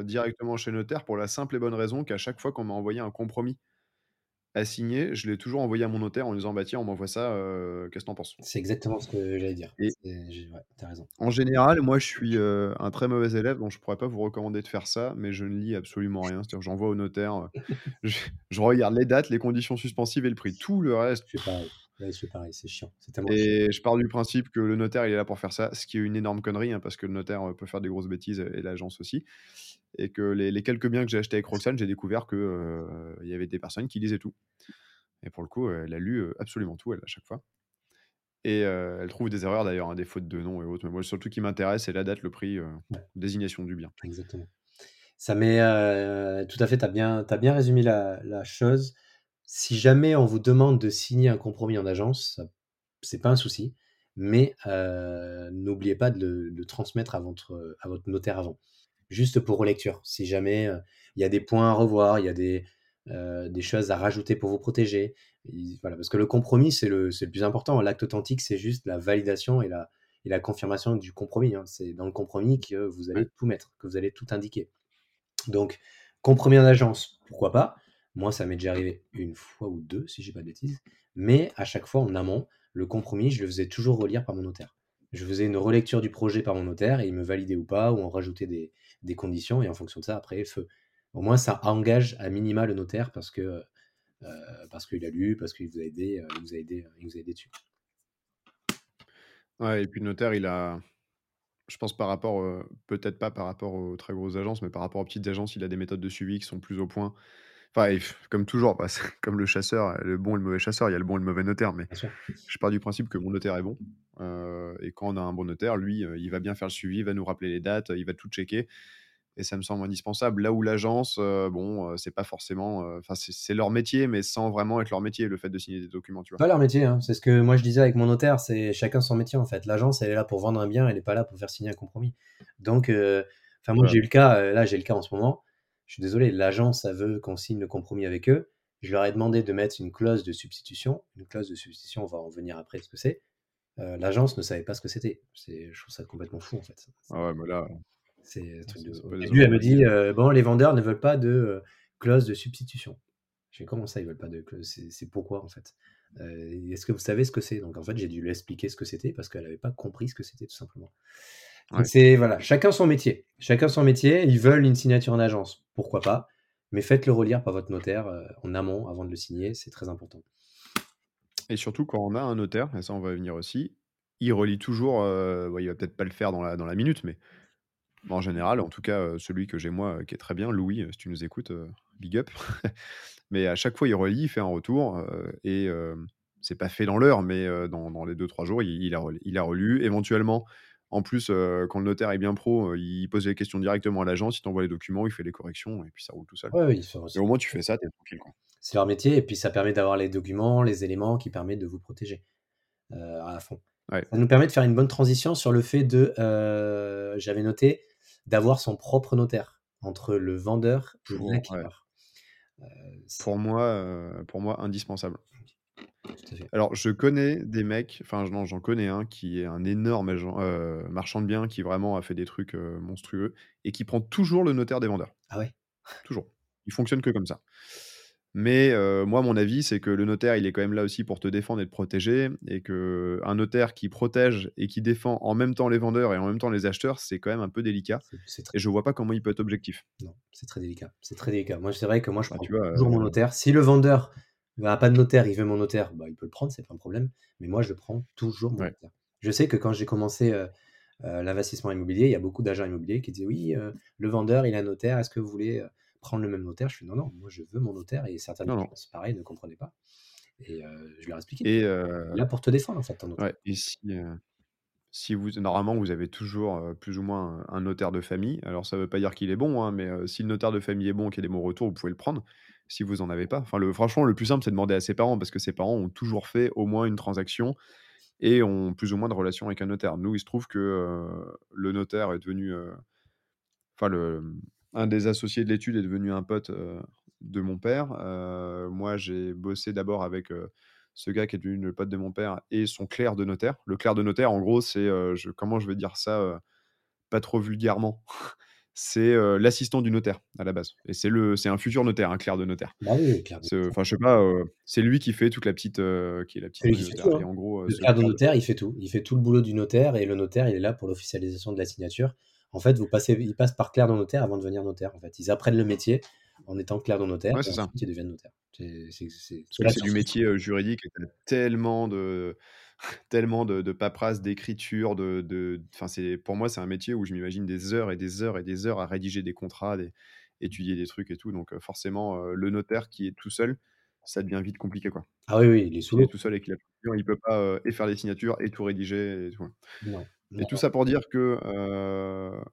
directement chez notaire pour la simple et bonne raison qu'à chaque fois qu'on m'a envoyé un compromis à signer, je l'ai toujours envoyé à mon notaire en lui disant: «Bah tiens, on m'envoie ça, qu'est-ce que tu penses?» C'est exactement ce que j'allais dire. Et raison. en général, moi je suis, un très mauvais élève, donc je pourrais pas vous recommander de faire ça, mais je ne lis absolument rien. C'est-à-dire que j'envoie au notaire, je je regarde les dates, les conditions suspensives et le prix. Tout le reste, Je c'est pareil, c'est chiant. Et je pars du principe que le notaire, il est là pour faire ça, ce qui est une énorme connerie, hein, parce que le notaire peut faire des grosses bêtises et l'agence aussi. Et que les, quelques biens que j'ai achetés avec Roxane, j'ai découvert qu'il il y avait des personnes qui lisaient tout. Et pour le coup, elle a lu absolument tout, elle, à chaque fois. Et elle trouve des erreurs d'ailleurs, hein, des fautes de nom et autres. Mais moi, surtout qui m'intéresse, c'est la date, le prix, désignation du bien. Exactement. Ça met tout à fait, tu as bien, as bien résumé la, la, chose. Si jamais on vous demande de signer un compromis en agence, c'est pas un souci, mais n'oubliez pas de le, transmettre à votre, à votre notaire avant, juste pour relecture. Si jamais il y a des points à revoir, il y a des, des choses à rajouter pour vous protéger, voilà, parce que le compromis, c'est le, le, plus important. L'acte authentique, c'est juste la validation et la, et la confirmation du compromis. Hein. C'est dans le compromis que vous allez tout mettre, que vous allez tout indiquer. Donc, compromis en agence, pourquoi pas? Moi, ça m'est déjà arrivé une fois ou deux, si j'ai pas de bêtises. Mais à chaque fois, en amont, le compromis, je le faisais toujours relire par mon notaire. Je faisais une relecture du projet par mon notaire et il me validait ou pas, ou on rajoutait des, des conditions, et en fonction de ça, après, feu. Au moins, ça engage à minima le notaire parce que euh, parce qu'il a lu, parce qu'il vous a aidé, euh, il vous a aidé, il vous a aidé dessus. Ouais, et puis le notaire, il a, je pense par rapport, peut-être pas par rapport aux très grosses agences, mais par rapport aux petites agences, il a des méthodes de suivi qui sont plus au point. Enfin, comme toujours, bah, comme le chasseur, le bon et le mauvais chasseur, il y a le bon et le mauvais notaire. Mais je pars du principe que mon notaire est bon. et quand on a un bon notaire, lui, il va bien faire le suivi, il va nous rappeler les dates, il va tout checker et ça me semble indispensable. Là où l'agence, euh, bon, euh, c'est pas forcément, euh, enfin, c'est leur métier, mais sans vraiment être leur métier, le fait de signer des documents, tu vois. Pas leur métier, hein. c'est ce que moi je disais avec mon notaire, c'est chacun son métier en fait. L'agence, elle est là pour vendre un bien, elle n'est pas là pour faire signer un compromis. Donc, enfin, moi j'ai eu le cas, là j'ai le cas en ce moment. Je suis désolé, l'agence, ça veut qu'on signe le compromis avec eux. Je leur ai demandé de mettre une clause de substitution. Une clause de substitution, on va en venir après ce que c'est. L'agence ne savait pas ce que c'était. Je trouve ça complètement fou en fait. Ah ouais, mais là, c'est Lui, elle me dit euh, bon, les vendeurs ne veulent pas de euh, clause de substitution. Je comment ça, ils veulent pas de clause? C'est pourquoi en fait? Euh, Est-ce que vous savez ce que c'est? Donc en fait, j'ai dû lui expliquer ce que c'était parce qu'elle n'avait pas compris ce que c'était tout simplement. C'est voilà, chacun son métier. Chacun son métier. Ils veulent une signature en agence, pourquoi pas? Mais faites-le relire par votre notaire en amont avant de le signer, c'est très important. Et surtout quand on a un notaire, et ça on va venir aussi, il relit toujours. il va peut-être pas le faire dans la dans la minute, mais en général, en tout cas, celui que j'ai moi, qui est très bien, Louis, si tu nous écoutes, big up. mais à chaque fois, il relit, il fait un retour, et c'est pas fait dans l'heure, mais dans, les 2-3 jours, il, a il a relu. Éventuellement, en plus, quand le notaire est bien pro, il pose les questions directement à l'agence, il t'envoie les documents, il fait les corrections, et puis ça roule tout seul. et au moins, tu fais ça, t'es tranquille. C'est leur métier, et puis ça permet d'avoir les documents, les éléments qui permettent de vous protéger à fond. Ça nous permet de faire une bonne transition sur le fait de, j'avais noté, d'avoir son propre notaire entre le vendeur et l'acquéreur. Euh, pour moi, euh, pour moi, indispensable. Alors, je connais des mecs, enfin, non, j'en connais un qui est un énorme euh, marchand de biens qui vraiment a fait des trucs monstrueux et qui prend toujours le notaire des vendeurs. Ah ouais? Toujours. Il fonctionne que comme ça. Mais moi, mon avis, c'est que le notaire, il est quand même là aussi pour te défendre et te protéger, et qu'un notaire qui protège et qui défend en même temps les vendeurs et en même temps les acheteurs, c'est quand même un peu délicat. Et je vois pas comment il peut être objectif. Non, c'est très délicat. C'est très délicat. Moi, c'est vrai que moi, je bah, prends toujours mon notaire. Si le vendeur n'a pas de notaire, il veut mon notaire, bah, il peut le prendre, c'est pas un problème. Mais moi, je prends toujours mon notaire. Je sais que quand j'ai commencé l'investissement immobilier, il y a beaucoup d'agents immobiliers qui disaient oui, le vendeur, il a un notaire, est-ce que vous voulez prendre le même notaire? Je fais non, non, moi je veux mon notaire et certains c'est pareil, ne comprenaient pas. Et je leur ai expliqué. Et là pour te défendre en fait, ton notaire. et si, si vous, normalement, vous avez toujours plus ou moins un notaire de famille. Alors ça veut pas dire qu'il est bon, hein, mais si le notaire de famille est bon, qu'il y a des bons retours, vous pouvez le prendre. Si vous en avez pas, enfin le, franchement, le plus simple, c'est de demander à ses parents parce que ses parents ont toujours fait au moins une transaction et ont plus ou moins de relation avec un notaire. Nous, il se trouve que le notaire est devenu, enfin le, un des associés de l'étude est devenu un pote de mon père. moi, j'ai bossé d'abord avec ce gars qui est devenu le pote de mon père et son clerc de notaire. Le clerc de notaire, en gros, c'est comment je vais dire ça, pas trop vulgairement. c'est l'assistant du notaire à la base. Et c'est le, c'est un futur notaire, un clerc de notaire. Bah enfin, je sais pas, c'est lui qui fait toute la petite, qui est la petite. Hein. en gros, le clerc de notaire, il fait tout. Il fait tout le boulot du notaire et le notaire, il est là pour l'officialisation de la signature. En fait, vous passez, ils passent par clerc de notaire avant de devenir notaire. En fait, ils apprennent le métier en étant clerc de notaire, Ouais, et c'est ça. ils deviennent notaires. C'est c'est c'est Parce c'est que la c'est du métier, juridique et tu tellement de tellement de de paperasse, d'écriture, de de c'est pour moi, c'est un métier où je m'imagine des heures et des heures et des heures à rédiger des contrats, des étudier des trucs et tout, donc heu, forcément, heu, le notaire qui est tout seul, ça devient vite compliqué, quoi. Ah oui, oui, il est sous S'il est tout seul et qu'il a il peut pas, heu, et faire les signatures et tout rédiger et tout. Non, Et tout ça pour dire que,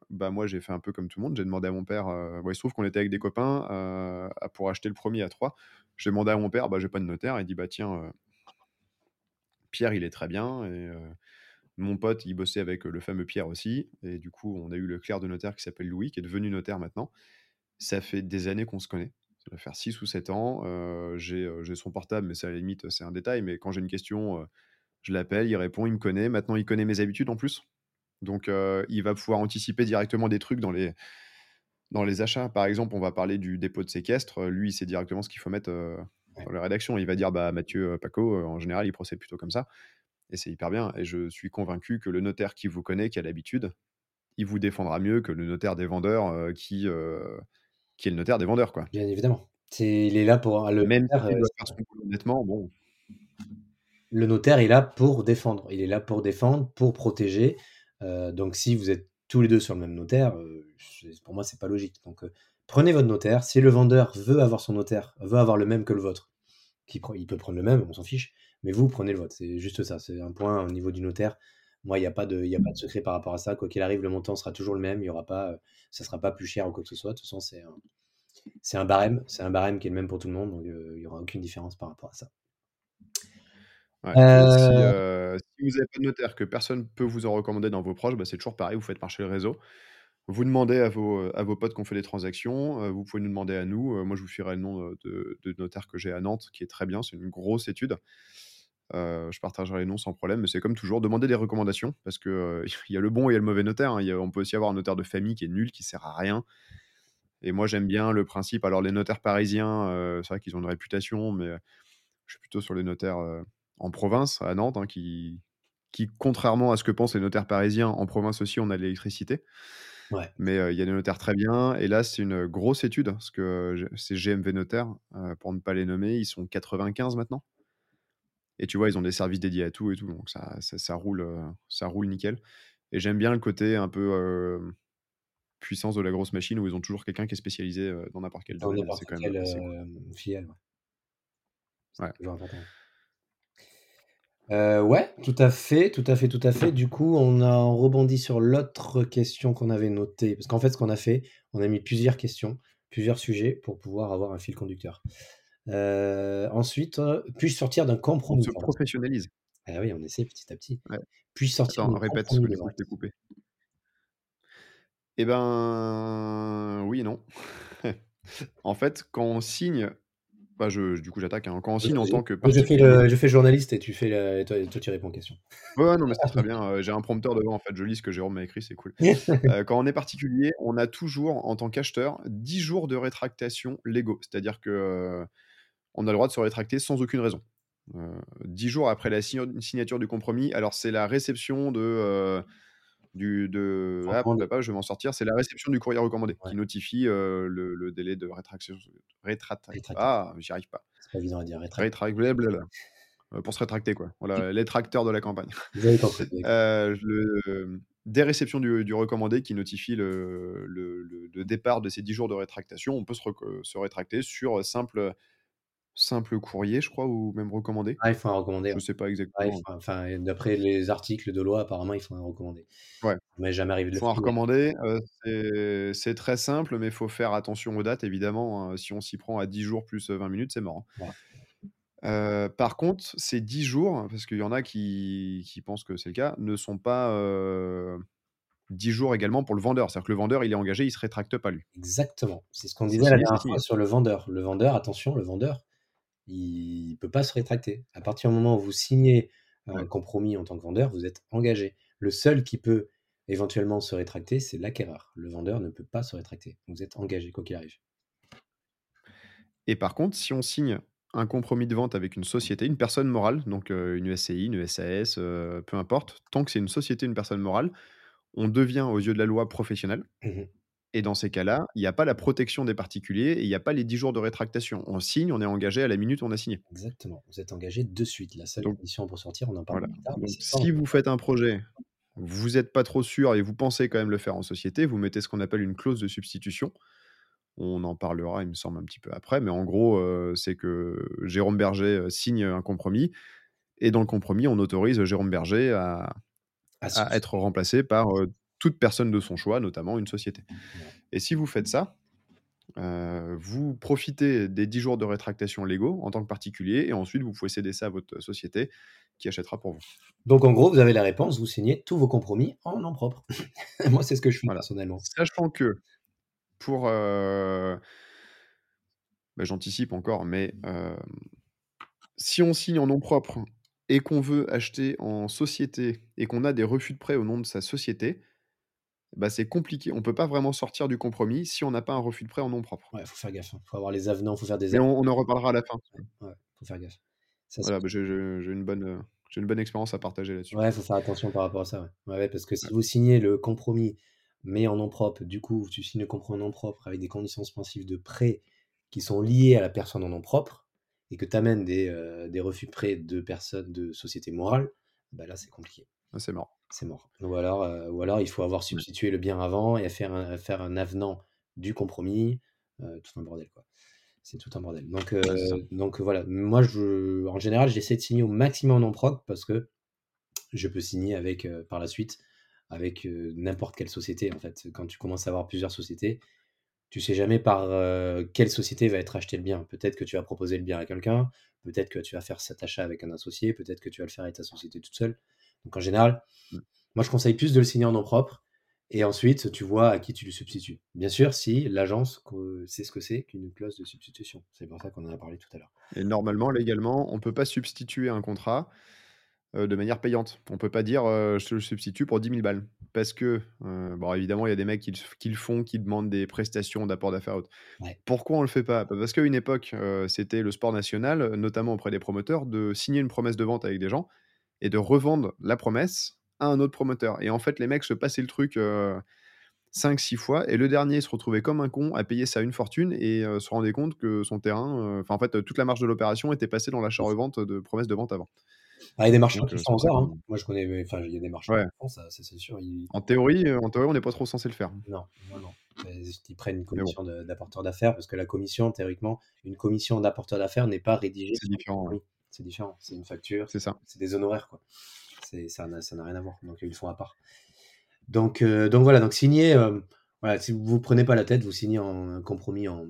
bah, moi, j'ai fait un peu comme tout le monde. J'ai demandé à mon père, heu, bah, il se trouve qu'on était avec des copains, pour acheter le premier à 3. J'ai demandé à mon père: «Bah, j'ai pas de notaire». Il dit: «Bah, tiens, Pierre, il est très bien» et mon pote, il bossait avec, le fameux Pierre aussi et du coup, on a eu le clerc de notaire qui s'appelle Louis, qui est devenu notaire maintenant. Ça fait des années qu'on se connaît. Ça doit faire 6 ou 7 ans. J'ai, son portable, mais c'est à la limite, c'est un détail, mais quand j'ai une question, je l'appelle, il répond, il me connaît. Maintenant, il connaît mes habitudes en plus. Donc, il va pouvoir anticiper directement des trucs dans les dans les achats. Par exemple, on va parler du dépôt de séquestre. Lui, il sait directement ce qu'il faut mettre. Dans la rédaction. Il va dire: «Bah, Mathieu, heu, Paco», heu, en général, il procède plutôt comme ça et c'est hyper bien et je suis convaincu que le notaire qui vous connaît, qui a l'habitude, il vous défendra mieux que le notaire des vendeurs, heu, qui, est le notaire des vendeurs, quoi. Bien évidemment. C'est il est là pour le Même notaire, honnêtement, bon. le notaire est là pour défendre. Il est là pour défendre, pour protéger. Donc si vous êtes tous les 2 sur le même notaire, pour moi, c'est pas logique. Donc, prenez votre notaire. Si le vendeur veut avoir son notaire, veut avoir le même que le vôtre, il peut prendre le même, on s'en fiche, mais vous, prenez le vôtre. C'est juste ça, c'est un point au niveau du notaire. Moi, il y a pas de il y a pas de secret par rapport à ça. Quoi qu'il arrive, le montant sera toujours le même. Il y aura pas, heu, ça sera pas plus cher ou quoi que ce soit. De toute façon, c'est un c'est un barème c'est un barème qui est le même pour tout le monde, donc, heu, il y aura aucune différence par rapport à ça. Ouais et si, vous avez pas de notaire, que personne peut vous en recommander dans vos proches, bah, c'est toujours pareil, vous faites marcher le réseau. Vous demandez à vos, heu, à vos potes qui ont fait des transactions, heu, vous pouvez nous demander à nous, heu, moi je vous filerai le nom, de notaire que j'ai à Nantes qui est très bien, c'est une grosse étude. Je partagerai les noms sans problème, mais c'est comme toujours, demandez des recommandations parce que, heu, il y a le bon et il y a le mauvais notaire, hein. On peut aussi avoir un notaire de famille qui est nul, qui sert à rien et moi j'aime bien le principe alors les notaires parisiens, c'est vrai qu'ils ont une réputation, mais, je suis plutôt sur les notaires, en province, à Nantes, hein, qui qui contrairement à ce que pensent les notaires parisiens, en province aussi on a l'électricité. Ouais. Mais, il y a des notaires très bien et là, c'est une, grosse étude parce que, heu, c'est GMV Notaires, heu, pour ne pas les nommer. Ils sont 95 maintenant et tu vois, ils ont des services dédiés à tout et tout, donc ça ça ça roule, ça roule nickel et j'aime bien le côté un peu, puissance de la grosse machine où ils ont toujours quelqu'un qui est spécialisé, dans n'importe quel Dans domaine c'est quand même assez cool. filiale, Ouais. Heu, ouais, tout à fait, tout à fait, tout à fait. Du coup, on a on rebondit sur l'autre question qu'on avait notée, parce qu'en fait, ce qu'on a fait, on a mis plusieurs questions, plusieurs sujets pour pouvoir avoir un fil conducteur. Heu, ensuite, heu, puis-je sortir d'un On compromis se de vente? professionnalise. Eh oui, on essaie petit à petit. Ouais. Puis-je sortir d'un répète compromis que je t'ai coupé. Eh ben, oui et non. En fait, quand on signe, bah, je du coup, j'attaque, hein. Quand on signe en tant que Moi, je fais particulier le je fais le journaliste et tu fais et toi toi tu réponds aux questions. Ouais, non, mais c'est très bien, heu, j'ai un prompteur devant, en fait, je lis ce que Jérôme m'a écrit, c'est cool. Heu, quand on est particulier, on a toujours, en tant qu'acheteur, 10 jours de rétractation légaux. C'est-à-dire que, on a le droit de se rétracter sans aucune raison. Heu, 10 jours après la signa signature du compromis. Alors c'est la réception de, du de hop, je vais m'en sortir, c'est la réception du courrier recommandé Ouais, qui notifie, heu, le le délai de rétraction rétracté. ah, j'y arrive pas. C'est pas évident à dire, rétracté. Rétrac blablabla, heu, pour se rétracter, quoi. Voilà, les tracteurs de la campagne. Heu, le des réceptions du du recommandé qui notifie le le départ de ces 10 jours de rétractation. On peut se se rétracter sur, simple, simple courrier, je crois, ou même recommandé? Ah, il faut un recommandé, Je ouais. sais pas Ah, exactement. faut enfin, d'après les articles de loi, apparemment, il faut un recommandé. Ouais, m'est jamais arrivé de le faut un faire, mais recommandé, heu, c'est très simple, mais il faut faire attention aux dates évidemment, hein. Si on s'y prend à 10 jours plus, heu, 20 minutes, c'est mort, hein. Heu, par contre, ces 10 jours, parce qu'il y en a qui qui pensent que c'est le cas, ne sont pas, heu, 10 jours également pour le vendeur. C'est-à-dire que le vendeur, il est engagé, il se rétracte pas lui. Exactement. C'est ce qu'on disait la dernière fois sur le vendeur. Le vendeur, attention, le vendeur, il peut pas se rétracter. À partir du moment où vous signez un compromis en tant que vendeur, vous êtes engagé. Le seul qui peut éventuellement se rétracter, c'est l'acquéreur. Le vendeur ne peut pas se rétracter. Vous êtes engagé quoi qu'il arrive. Et par contre, si on signe un compromis de vente avec une société, une personne morale, donc une SCI, une SAS, peu importe, tant que c'est une société, une personne morale, on devient aux yeux de la loi professionnel Mmh Et dans ces cas-là, il n'y a pas la protection des particuliers et il n'y a pas les 10 jours de rétractation. On signe, on est engagé à la minute où on a signé. Exactement. Vous êtes engagé de suite. La seule condition pour sortir, on en parle plus tard. si vous faites un projet, vous n'êtes pas trop sûr et vous pensez quand même le faire en société, vous mettez ce qu'on appelle une clause de substitution. On en parlera, il me semble, un petit peu après. Mais en gros, euh, c'est que Jérôme Berger euh, signe un compromis. Et dans le compromis, on autorise Jérôme Berger à, à être remplacé par euh, toute personne de son choix, notamment une société. Et si vous faites ça, euh, vous profitez des 10 jours de rétractation légaux en tant que particulier et ensuite vous pouvez céder ça à votre société qui achètera pour vous. Donc en gros, vous avez la réponse, vous signez tous vos compromis en nom propre. Moi, c'est ce que je fais personnellement. Sachant que pour... Euh, bah, j'anticipe encore, mais euh, si on signe en nom propre et qu'on veut acheter en société et qu'on a des refus de prêt au nom de sa société, bah, c'est compliqué. On peut pas vraiment sortir du compromis si on n'a pas un refus de prêt en nom propre. Ouais, faut faire gaffe. Il hein. Faut avoir les avenants, faut faire des. Mais on, en reparlera à la fin. Ouais, faut faire gaffe. voilà, bah, j'ai une bonne. Euh, j'ai une bonne expérience à partager là-dessus. Ouais, faut faire attention par rapport à ça. Ouais, ouais parce que si vous signez le compromis, mais en nom propre, du coup, tu signes le compromis en nom propre avec des conditions suspensives de prêt qui sont liées à la personne en nom propre, et que tu amènes des, euh, des refus de prêt de personnes de société morale, bah là, c'est compliqué. Ah, c'est mort. C'est mort. Ou alors, euh, ou alors il faut avoir substitué le bien avant et faire un, faire un avenant du compromis. Euh, tout un bordel, quoi. C'est tout un bordel. Donc, euh, donc voilà. Moi, je, en général, j'essaie de signer au maximum en proc parce que je peux signer avec, par la suite avec n'importe quelle société. En fait, quand tu commences à avoir plusieurs sociétés, tu sais jamais par quelle société va être acheté le bien. Peut-être que tu vas proposer le bien à quelqu'un, peut-être que tu vas faire cet achat avec un associé, peut-être que tu vas le faire avec ta société toute seule. Donc en général, mmh. moi je conseille plus de le signer en nom propre et ensuite tu vois à qui tu le substitues. Bien sûr, si l'agence sait ce que c'est qu'une clause de substitution. C'est pour ça qu'on en a parlé tout à l'heure. Et normalement, légalement, on ne peut pas substituer un contrat euh, de manière payante. On ne peut pas dire euh, je te le substitue pour 10 000 balles. Parce que, euh, bon, évidemment, il y a des mecs qui, le font, qui demandent des prestations d'apport d'affaires. Pourquoi on ne le fait pas? Parce qu'à une époque, c'était le sport national, notamment auprès des promoteurs, de signer une promesse de vente avec des gens et de revendre la promesse à un autre promoteur. Et en fait, les mecs se passaient le truc 5-6 fois, et le dernier se retrouvait comme un con à payer ça une fortune et se rendait compte que son terrain, enfin en fait, toute la marge de l'opération était passée dans l'achat-revente de promesses de vente avant. Ah, il y a des marchands qui font encore. Hein. Moi, je connais, enfin, il y a des marchands qui font ça, c'est sûr. En, théorie, en théorie, on n'est pas trop censé le faire. Non, non, non. Ils prennent une commission d'apporteur d'affaires parce que la commission, théoriquement, une commission d'apporteur d'affaires n'est pas rédigée. C'est différent c'est différent. C'est une facture. C'est ça. C'est des honoraires, quoi. Ça n'a ça rien à voir. Donc, ils le font à part. Donc, euh, donc voilà. Donc, signer. Euh, voilà, si vous ne prenez pas la tête, vous signez un compromis en,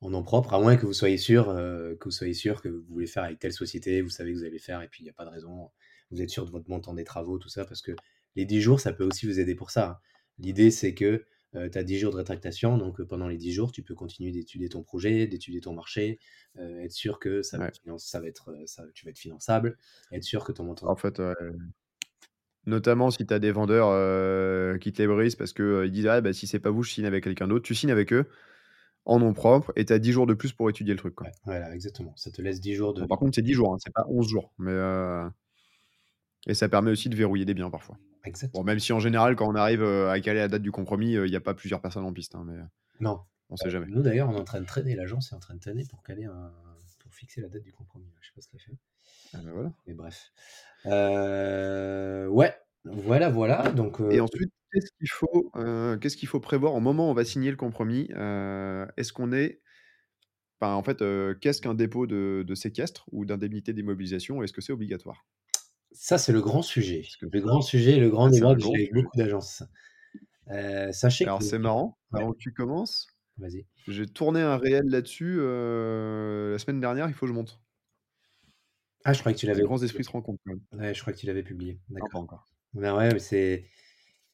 en nom propre, à moins que vous soyez sûr euh, que vous soyez sûr que vous voulez faire avec telle société, vous savez que vous allez faire, et puis il n'y a pas de raison. Vous êtes sûr de votre montant des travaux, tout ça, parce que les 10 jours, ça peut aussi vous aider pour ça. Hein. L'idée, c'est que tu as 10 jours de rétractation, donc pendant les 10 jours, tu peux continuer d'étudier ton projet, d'étudier ton marché, être sûr que ça va, être, ça va être ça, tu vas être finançable, être sûr que ton montant. En fait, notamment si tu as des vendeurs qui te les brisent parce qu'ils disent ah, bah, si c'est pas vous, je signe avec quelqu'un d'autre, tu signes avec eux en nom propre et tu as 10 jours de plus pour étudier le truc. Quoi. voilà, exactement. Ça te laisse 10 jours de. par contre, c'est 10 jours, hein, c'est pas 11 jours. Mais, Et ça permet aussi de verrouiller des biens parfois. Bon, même si en général, quand on arrive euh, à caler la date du compromis, euh, il n'y a pas plusieurs personnes en piste. Hein, mais non. On sait jamais. Nous d'ailleurs, on est en train de traîner, l'agence est en train de traîner pour caler un... pour fixer la date du compromis. Je sais pas ce qu'elle fait. Ah ben voilà. Mais bref. Euh, ouais, voilà, voilà. Donc, Et ensuite, qu'est-ce qu'il faut, qu'est-ce qu'il faut prévoir au moment où on va signer le compromis Est-ce qu'on est. Enfin, en fait, qu'est-ce qu'un dépôt de, de séquestre ou d'indemnité d'immobilisation Est-ce que c'est obligatoire? Ça, c'est le grand sujet. Le grand sujet, le grand débat que j'ai avec beaucoup d'agences. Euh, sachez Alors, c'est marrant, avant que tu commences, j'ai tourné un réel là-dessus euh, la semaine dernière, il faut que je monte. Ah, je crois que tu l'avais. Les grands esprits se rencontrent. Ouais, je crois que tu l'avais publié. D'accord. encore. Ben ouais, mais c'est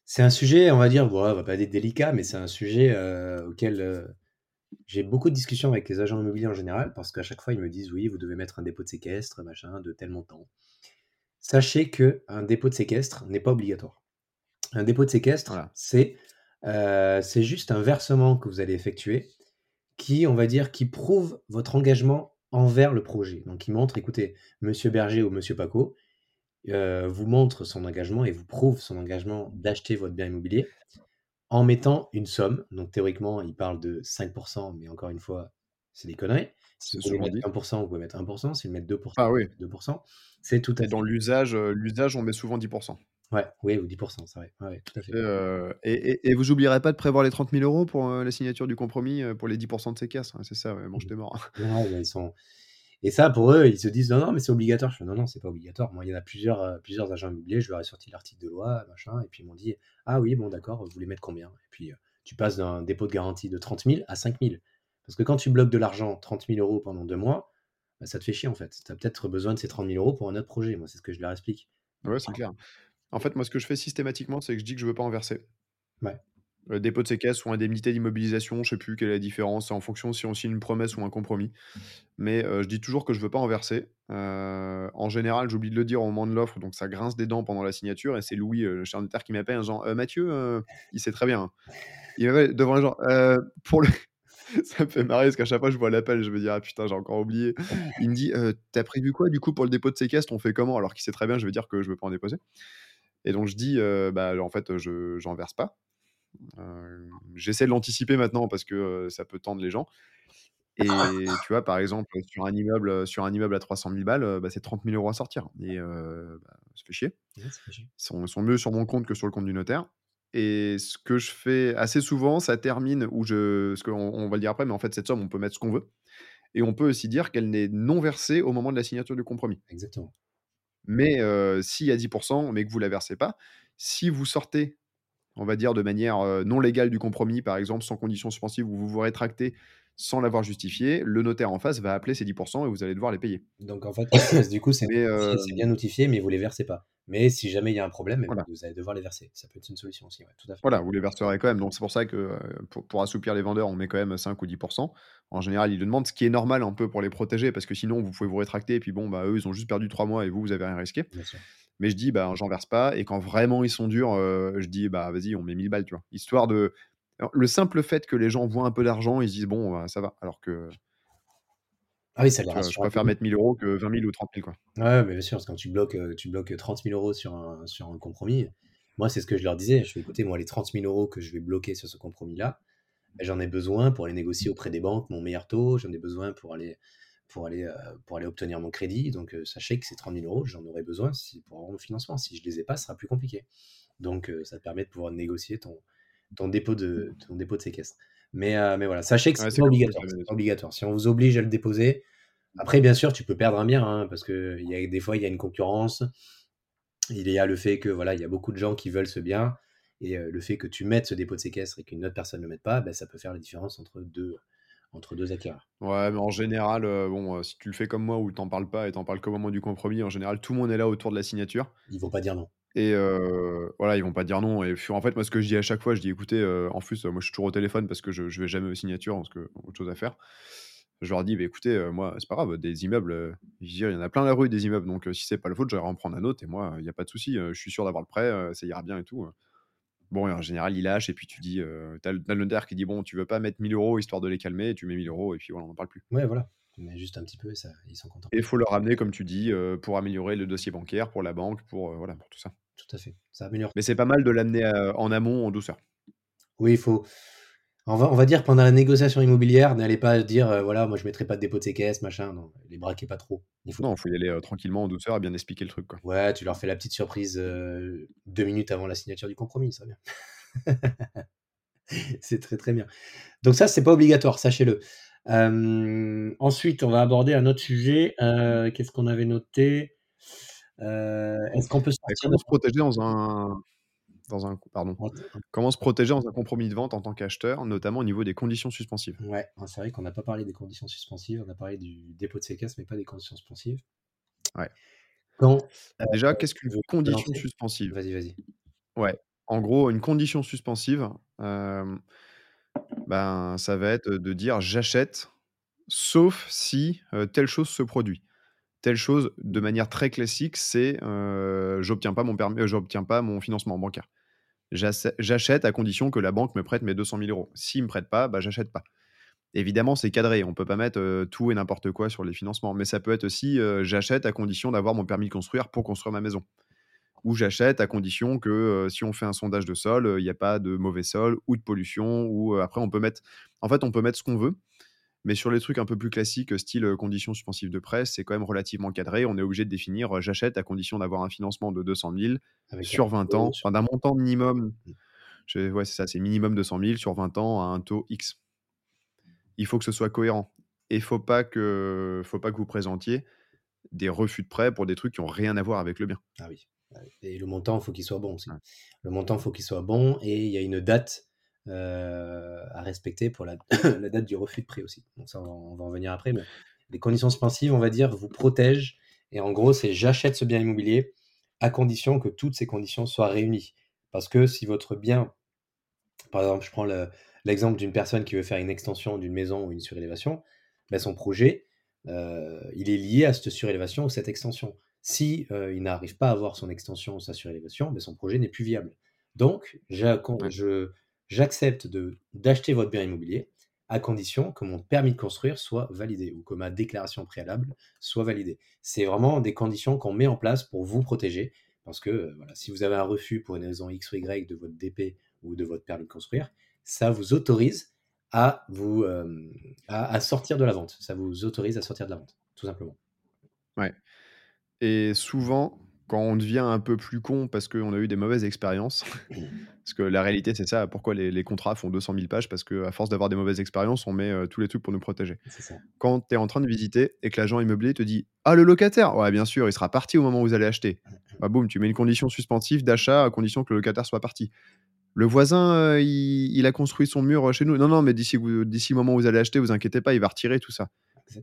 c'est un sujet, on va dire, bon, on va pas être délicat, mais c'est un sujet euh, auquel j'ai beaucoup de discussions avec les agents immobiliers en général, parce qu'à chaque fois, ils me disent oui, vous devez mettre un dépôt de séquestre, machin, de tel montant. Sachez qu'un dépôt de séquestre n'est pas obligatoire. Un dépôt de séquestre, euh, c'est juste un versement que vous allez effectuer qui, on va dire, qui prouve votre engagement envers le projet. Donc, il montre, écoutez, Monsieur Berger ou Monsieur Paco euh, vous montre son engagement et vous prouve son engagement d'acheter votre bien immobilier. en mettant une somme. Donc théoriquement, il parle de 5% mais encore une fois, c'est des conneries. Si vous mettre dit. 1 vous pouvez mettre 1 Si vous mettre 2 Ah oui. 2 C'est tout à Et dans fait l'usage, on met souvent 10% ouais, oui ou 10 c'est vrai. Ouais, ouais, tout à fait. et heu et et et vous oublierez pas de prévoir les 30 000 € pour, heu, la signature du compromis, pour les 10% de ces caisses. Ouais, c'est ça, ouais, mange tes morts. Ouais, ils sont et ça pour eux, ils se disent: «Non, non, mais c'est obligatoire». Je fais: «Non, non, c'est pas obligatoire». Moi, il y en a plusieurs, agents immobiliers, je leur ai sorti l'article de loi, machin et puis ils m'ont dit: «Ah oui, bon d'accord, vous voulez mettre combien?» et puis, tu passes d'un dépôt de garantie de 30 000 à 5 000. Parce que quand tu bloques de l'argent, 30 000 € pendant 2 mois, bah, ça te fait chier en fait. Tu as peut-être besoin de ces 30 000 € pour un autre projet. Moi, c'est ce que je leur explique. Ouais, c'est clair. En fait, moi, ce que je fais systématiquement, c'est que je dis que je veux pas en verser. Ouais. Heu, dépôt de séquestre ou indemnité d'immobilisation, je sais plus quelle est la différence, c'est en fonction si on signe une promesse ou un compromis. Mais, heu, je dis toujours que je veux pas en verser. Heu, en général, j'oublie de le dire au moment de l'offre, donc ça grince des dents pendant la signature et c'est Louis, heu, le notaire qui m'appelle en disant: «Heu, Mathieu», il sait très bien, hein. Il m'appelle devant les gens: «Heu, pour le» ça me fait marrer parce qu'à chaque fois je vois l'appel, je me dis: «Ah putain, j'ai encore oublié». Il me dit: «Heu, tu prévu quoi du coup pour le dépôt de séquestre? On fait comment?» alors qu'il sait très bien, je vais dire que je veux pas en déposer et donc je dis: «Heu, bah, en fait, je j'en verse pas». Heu, j'essaie de l'anticiper maintenant parce que, ça peut tendre les gens et tu vois, par exemple, sur un immeuble, sur un immeuble à 300 000 balles, bah, c'est 30 000 € à sortir et bah, ça fait chier. Ouais, ça fait chier. Ils sont ils sont mieux sur mon compte que sur le compte du notaire et ce que je fais assez souvent, ça termine où je ce qu'on on va le dire après, mais en fait, cette somme, on peut mettre ce qu'on veut et on peut aussi dire qu'elle n'est non versée au moment de la signature du compromis. Exactement. Mais, heu, s'il y a 10% mais que vous la versez pas, si vous sortez on va dire de manière, heu, non légale du compromis, par exemple, sans condition suspensive, ou vous vous rétractez sans l'avoir justifié, le notaire en face va appeler ces 10 et vous allez devoir les payer. Donc en fait, du coup, c'est notifié, c'est bien notifié, mais vous les versez pas. Mais si jamais il y a un problème, eh ben, voilà, vous allez devoir les verser. Ça peut être une solution aussi, ouais, tout à fait. voilà, vous les verserez quand même. Donc c'est pour ça que, heu, pour pour assoupir les vendeurs, on met quand même 5 ou 10% En général, ils le demandent, ce qui est normal un peu pour les protéger, parce que sinon vous pouvez vous rétracter et puis bon, bah, eux, ils ont juste perdu 3 mois et vous, vous avez rien risqué. Bien sûr. Mais je dis: «Bah, j'en verse pas» et quand vraiment ils sont durs, heu, je dis: «Bah, vas-y, on met 1000 balles», tu vois? Histoire de alors le simple fait que les gens voient un peu d'argent, ils se disent: «Bon, bah, ça va». Alors que, Ah oui, ça les je rassure peu préfère mettre 1000 € que 20 000 ou 30 000, quoi. Ouais, mais bien sûr, parce que quand tu bloques, heu, tu bloques, 30 000 € sur un sur un compromis, moi, c'est ce que je leur disais. Je fais: «Écoutez, moi, les 30 000 € que je vais bloquer sur ce compromis-là, bah, j'en ai besoin pour aller négocier auprès des banques mon meilleur taux, j'en ai besoin pour aller pour aller, heu, pour aller obtenir mon crédit. Donc, heu, sachez que ces 30 000 €, j'en aurai besoin si pour avoir mon financement. Si je les ai pas, ce sera plus compliqué». Donc, ça te permet de pouvoir négocier ton ton dépôt de ton dépôt de séquestre. Mais, heu, mais voilà, sachez que c'est que obligatoire, obligatoire. Si on vous oblige à le déposer, après bien sûr, tu peux perdre un bien, hein, parce qu'il y a des fois, il y a une concurrence. Il y a le fait que, voilà, il y a beaucoup de gens qui veulent ce bien et heu, le fait que tu mettes ce dépôt de séquestre et qu'une autre personne ne le mette pas, bah, ça peut faire la différence entre 2 entre 2 acquéreurs. Ouais, mais en général, heu, bon, si tu le fais comme moi où tu en parles pas et tu en parles qu'au moment du compromis, en général, tout le monde est là autour de la signature Ils vont pas dire non. Et voilà, ils vont pas dire non et puis, en fait, moi, ce que je dis à chaque fois, je dis: «Écoutez, heu» en plus, moi, je suis toujours au téléphone parce que je je vais jamais aux signatures parce que autre chose à faire. Je leur dis: «Beh, écoutez, moi, c'est pas grave, des immeubles, heu, je veux dire, il y en a plein la rue des immeubles, donc si c'est pas le vôtre, j'irai en prendre un autre et moi, il y a pas de souci, je suis sûr d'avoir le prêt, ça ira bien et tout, heu». Bon et en général, ils lâchent et puis tu dis, heu, tu as le notaire qui dit: «Bon, tu veux pas mettre 1000 € histoire de les calmer?» et tu mets 1000 € et puis voilà, on n'en parle plus. Ouais, voilà, mais juste un petit peu et ça ils sont contents. Et il faut le ramener, comme tu dis, pour améliorer le dossier bancaire, pour la banque, pour, voilà, pour tout ça. Tout à fait, ça améliore Mais c'est pas mal de l'amener, heu, en amont, en douceur. oui, il faut on va on va dire pendant la négociation immobilière, n'allez pas dire, heu: «Voilà, moi je mettrai pas de dépôt de séquestre, machin», non, les braquez pas trop. Il faut Non, il faut y aller, heu, tranquillement, en douceur et bien expliquer le truc, quoi. ouais, tu leur fais la petite surprise, heu, 2 minutes avant la signature du compromis, ça va bien. C'est très, très bien. Donc ça, c'est pas obligatoire, sachez-le. Ensuite, on va aborder un autre sujet. Qu'est-ce qu'on avait noté? Heu, est-ce qu'on peut de comment se protéger dans un dans un pardon. Comment se protéger dans un compromis de vente en tant qu'acheteur, notamment au niveau des conditions suspensives? ouais, ah, c'est vrai qu'on n'a pas parlé des conditions suspensives, on a parlé du dépôt de séquestre, mais pas des conditions suspensives. Ouais. Quand, heu, Déjà, qu'est-ce qu'une condition suspensive? vas-y, vas-y. Ouais, en gros, une condition suspensive, hem, ben, ça va être, de dire: «J'achète, sauf si, telle chose se produit». Telle chose, de manière très classique, c'est, heu, j'obtiens pas mon permis heu, j'obtiens pas mon financement bancaire. J'achète à condition que la banque me prête mes 200 000 €. S'ils me prêtent pas, bah, j'achète pas. Évidemment, c'est cadré, on peut pas mettre, heu, tout et n'importe quoi sur les financements, mais ça peut être aussi, heu, j'achète à condition d'avoir mon permis de construire pour construire ma maison ou j'achète à condition que si on fait un sondage de sol, il n'y a pas de mauvais sol ou de pollution. Ou après, on peut mettre, en fait, on peut mettre ce qu'on veut. Mais sur les trucs un peu plus classiques, style conditions suspensives de prêt, c'est quand même relativement cadré. On est obligé de définir j'achète à condition d'avoir un financement de 200 000 sur 20 ans, enfin, d'un montant minimum. Mmh. ouais, c'est ça, c'est minimum 200 000 sur 20 ans à un taux X. Il faut que ce soit cohérent. Et il faut pas que, faut pas que vous présentiez des refus de prêt pour des trucs qui n'ont rien à voir avec le bien. Ah oui. Et le montant, il faut qu'il soit bon aussi. Le montant, il faut qu'il soit bon et il y a une date euh, à respecter pour la, la, date du refus de prêt aussi. Donc ça, on va, en venir après. Mais les conditions suspensives, on va dire, vous protègent. Et en gros, c'est j'achète ce bien immobilier à condition que toutes ces conditions soient réunies. Parce que si votre bien, par exemple, je prends l'exemple d'une personne qui veut faire une extension d'une maison ou une surélévation, ben son projet, euh, il est lié à cette surélévation ou cette extension. Si euh, il n'arrive pas à avoir son extension ou sa surélévation, ben son projet n'est plus viable. Donc, j'accepte d'acheter votre bien immobilier à condition que mon permis de construire soit validé ou que ma déclaration préalable soit validée. C'est vraiment des conditions qu'on met en place pour vous protéger. Parce que euh, voilà, si vous avez un refus pour une raison X ou Y de votre DP ou de votre permis de construire, ça vous autorise à, vous, euh, à, sortir de la vente. Ça vous autorise à sortir de la vente, tout simplement. Ouais. Et souvent, quand on devient un peu plus con parce qu'on a eu des mauvaises expériences, parce que la réalité, c'est ça, pourquoi les, contrats font 200 000 pages, parce qu'à force d'avoir des mauvaises expériences, on met euh, tous les trucs pour nous protéger. Quand tu es en train de visiter et que l'agent immobilier te dit Ah, le locataire Ouais, bien sûr, il sera parti au moment où vous allez acheter. Bah, boum, tu mets une condition suspensive d'achat à condition que le locataire soit parti. Le voisin, euh, il, a construit son mur chez nous. Non, non, mais d'ici le moment où vous allez acheter, vous inquiétez pas, il va retirer tout ça.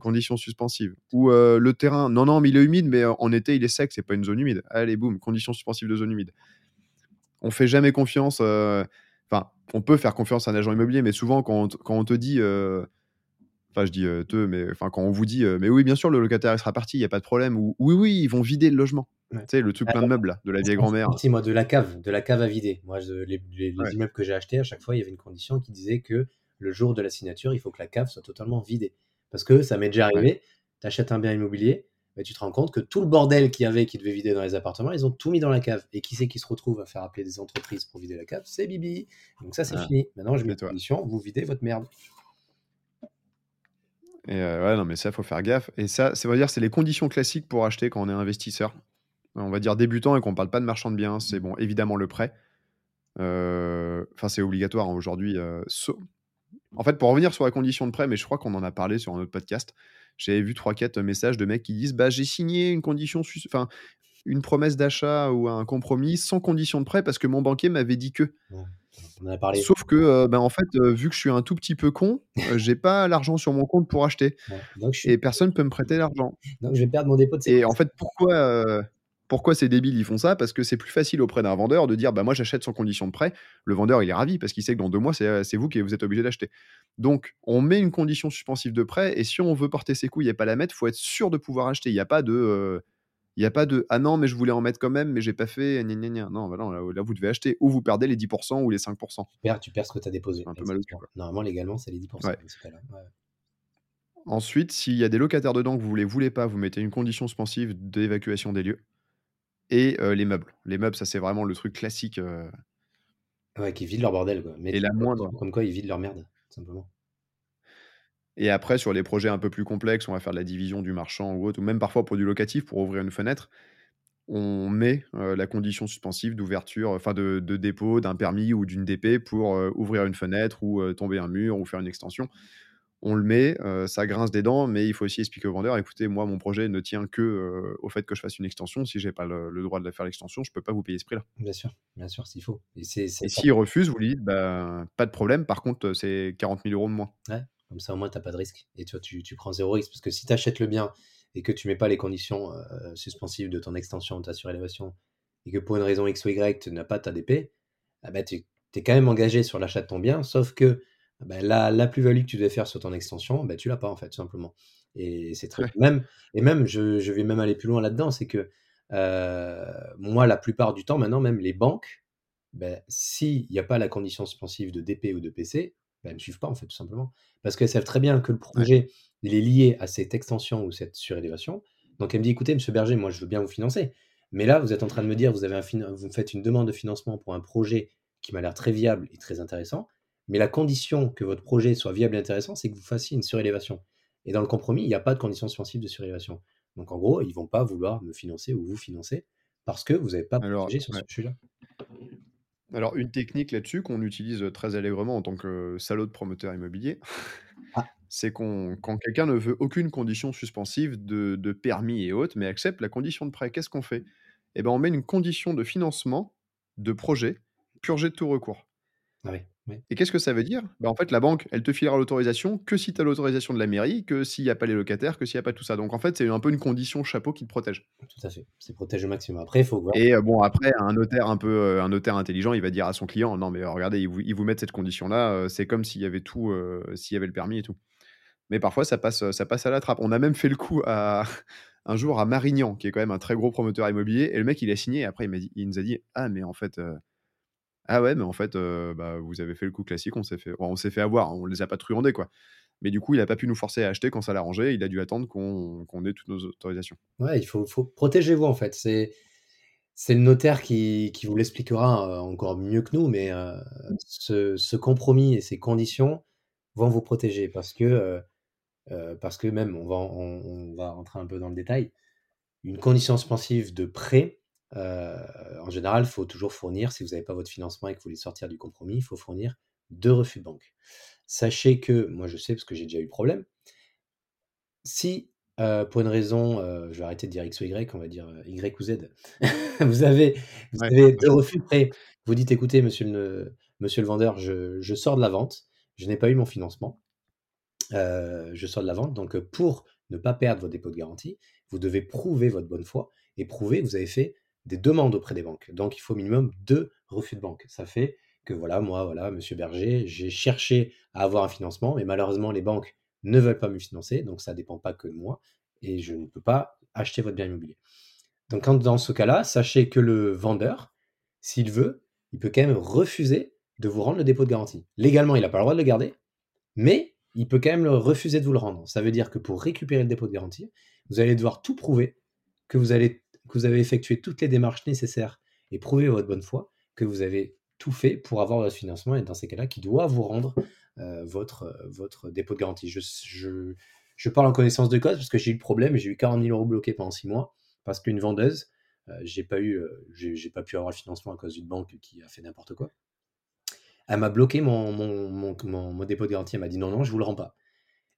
Conditions suspensives. Ou euh, le terrain, non, non, mais il est humide, mais euh, en été, il est sec, c'est pas une zone humide. Allez, boum, conditions suspensives de zone humide. On fait jamais confiance. Enfin, on peut faire confiance à un agent immobilier, mais souvent, quand on te dit Enfin, je dis euh, te, mais enfin, quand on vous dit, euh, mais oui, bien sûr, le locataire il sera parti, il n'y a pas de problème. Ou oui, oui, ils vont vider le logement. Tu sais, le truc plein de meubles, là, de la vieille grand-mère. moi, de la cave, de la cave à vider. Moi, les, immeubles que j'ai achetés, à chaque fois, il y avait une condition qui disait que le jour de la signature, il faut que la cave soit totalement vidée. Parce que ça m'est déjà arrivé, tu achètes un bien immobilier, mais tu te rends compte que tout le bordel qu'il y avait qui devait vider dans les appartements, ils ont tout mis dans la cave. Et qui c'est qui se retrouve à faire appeler des entreprises pour vider la cave? C'est Bibi. Donc ça, c'est ah. fini. Maintenant, je mets une condition, vous videz votre merde. Et euh, ouais, non, mais ça, faut faire gaffe. Et ça, ça veut dire, c'est les conditions classiques pour acheter quand on est investisseur. On va dire débutant et qu'on parle pas de marchand de biens. C'est bon, évidemment le prêt. Euh, enfin, c'est obligatoire hein, aujourd'hui. Euh, en fait, pour revenir sur la condition de prêt, mais je crois qu'on en a parlé sur un autre podcast. J'avais vu 3-4 messages de mecs qui disent bah, j'ai signé une condition, enfin, une promesse d'achat ou un compromis sans condition de prêt parce que mon banquier m'avait dit que. Sauf que, ben, en fait, vu que je suis un tout petit peu con, j'ai pas l'argent sur mon compte pour acheter et personne peut me prêter l'argent. Donc je vais perdre mon dépôt de Et en fait, pourquoi, pourquoi ces débiles, ils font ça? Parce que c'est plus facile auprès d'un vendeur de dire: «Bah, moi, j'achète sans condition de prêt». Le vendeur, il est ravi parce qu'il sait que dans deux mois, c'est, vous qui vous êtes obligé d'acheter. Donc on met une condition suspensive de prêt et si on veut porter ses couilles et pas la mettre, faut être sûr de pouvoir acheter. Il y a pas de, il n'y a pas de ah non, mais je voulais en mettre quand même, mais j'ai pas fait. Non, bah là, vous devez acheter ou vous perdez les 10% ou les 5%. Tu perds, tu perds ce que tu as déposé. Un peu mal Normalement, légalement, c'est les 10%. Ensuite, s'il y a des locataires dedans que vous ne les voulez pas, vous mettez une condition suspensive d'évacuation des lieux. Et euh, les meubles. Les meubles, ça, c'est vraiment le truc classique. Euh. Ouais, qui vident leur bordel. Quoi. Mais et la moindre. Comme quoi, ils vident leur merde, simplement. Et après, sur les projets un peu plus complexes, on va faire de la division du marchand ou autre, ou même parfois pour du locatif, pour ouvrir une fenêtre, on met euh, la condition suspensive d'ouverture, enfin de, dépôt d'un permis ou d'une DP pour euh, ouvrir une fenêtre ou euh, tomber un mur ou faire une extension. On le met, ça grince des dents, mais il faut aussi expliquer au vendeur, écoutez, moi, mon projet ne tient que au fait que je fasse une extension. Si j'ai pas le, droit de faire l'extension, je peux pas vous payer ce prix-là. Bien sûr, bien sûr, s'il faut. Et, s'il refuse, vous lui dites, bah, pas de problème, par contre, c'est 40 000 euros de moins. Ouais. Comme ça, au moins, tu n'as pas de risque. Et tu, tu, tu prends zéro risque. Parce que si tu achètes le bien et que tu mets pas les conditions euh, suspensives de ton extension, de ta surélévation, et que pour une raison X ou Y, tu n'as pas ta DP, ah bah, tu es quand même engagé sur l'achat de ton bien, sauf que bah, la, la plus-value que tu devais faire sur ton extension, bah, tu l'as pas, en fait, tout simplement. Et c'est très. Même, et même, je, je, vais même aller plus loin là-dedans, c'est que euh, moi, la plupart du temps, maintenant, même les banques, ben, s'il n'y a pas la condition suspensive de DP ou de PC, ben, elles ne suivent pas, en fait, tout simplement. Parce qu'elles savent très bien que le projet, il est lié à cette extension ou cette surélévation. Donc, elle me dit, écoutez, monsieur Berger, moi, je veux bien vous financer. Mais là, vous êtes en train de me dire, vous, avez un vous faites une demande de financement pour un projet qui m'a l'air très viable et très intéressant, mais la condition que votre projet soit viable et intéressant, c'est que vous fassiez une surélévation. Et dans le compromis, il n'y a pas de condition suspensive de surélévation. Donc en gros, ils ne vont pas vouloir me financer ou vous financer parce que vous n'avez pas protégé sur ce sujet-là. Alors, une technique là-dessus qu'on utilise très allègrement en tant que salaud de promoteur immobilier, ah. c'est qu'on, quand quelqu'un ne veut aucune condition suspensive de, de, permis et autres, mais accepte la condition de prêt, qu'est-ce qu'on fait? Eh ben, on met une condition de financement de projet purgé de tout recours. Ah oui. Et qu'est-ce que ça veut dire? Bah, En fait, la banque, elle te filera l'autorisation que si tu as l'autorisation de la mairie, que s'il n'y a pas les locataires, que s'il n'y a pas tout ça. Donc en fait, c'est un peu une condition chapeau qui te protège. Tout à fait. C'est protège au maximum. Après, il faut voir. Et euh, bon, après, un notaire un peu euh, un notaire intelligent, il va dire à son client Non, mais euh, regardez, ils vous, ils vous mettent cette condition-là, c'est comme s'il y avait tout, s'il y avait le permis et tout. Mais parfois, ça passe, ça passe à la trappe. On a même fait le coup à. Un jour à Marignan, qui est quand même un très gros promoteur immobilier, et le mec il a signé, et après il, m'a dit, il nous a dit Ah, mais en fait, ah ouais, mais en fait, bah, vous avez fait le coup classique, on s'est fait, on s'est fait avoir, on les a pas truandés, quoi. Mais du coup, il a pas pu nous forcer à acheter quand ça l'arrangeait, il a dû attendre qu'on ait toutes nos autorisations. Ouais, il faut, faut protéger-vous en fait. C'est c'est le notaire qui, qui vous l'expliquera encore mieux que nous, mais ce, ce, compromis et ces conditions vont vous protéger parce que, parce que même, on va, on, on, va rentrer un peu dans le détail, une condition suspensive de prêt, en général, il faut toujours fournir, si vous n'avez pas votre financement et que vous voulez sortir du compromis, il faut fournir deux refus de banque. Sachez que, moi je sais parce que j'ai déjà eu problème, si euh, pour une raison, euh, je vais arrêter de dire X ou Y, on va dire Y ou Z, vous avez, deux refus prêts, vous dites écoutez, monsieur le, monsieur le vendeur, je, je sors de la vente, je n'ai pas eu mon financement, je sors de la vente, donc pour ne pas perdre votre dépôt de garantie, vous devez prouver votre bonne foi et prouver que vous avez fait des demandes auprès des banques. Donc, il faut minimum deux refus de banque. Ça fait que, voilà, moi, voilà, monsieur Berger, j'ai cherché à avoir un financement, mais malheureusement, les banques ne veulent pas me financer, donc ça ne dépend pas que de moi, et je ne peux pas acheter votre bien immobilier. Donc, dans ce cas-là, sachez que le vendeur, s'il veut, il peut quand même refuser de vous rendre le dépôt de garantie. Légalement, il n'a pas le droit de le garder, mais il peut quand même refuser de vous le rendre. Ça veut dire que pour récupérer le dépôt de garantie, vous allez devoir tout prouver que vous allez que vous avez effectué toutes les démarches nécessaires et prouvé votre bonne foi, que vous avez tout fait pour avoir votre financement et dans ces cas-là, qui doit vous rendre euh, votre, euh, votre dépôt de garantie. Je, je, je, parle en connaissance de cause parce que j'ai eu le problème, j'ai eu 40 000 euros bloqués pendant 6 mois parce qu'une vendeuse, euh, j'ai pas eu, j'ai pas pu avoir le financement à cause d'une banque qui a fait n'importe quoi. Elle m'a bloqué mon, mon, mon, mon, dépôt de garantie. Elle m'a dit non, non, je vous le rends pas.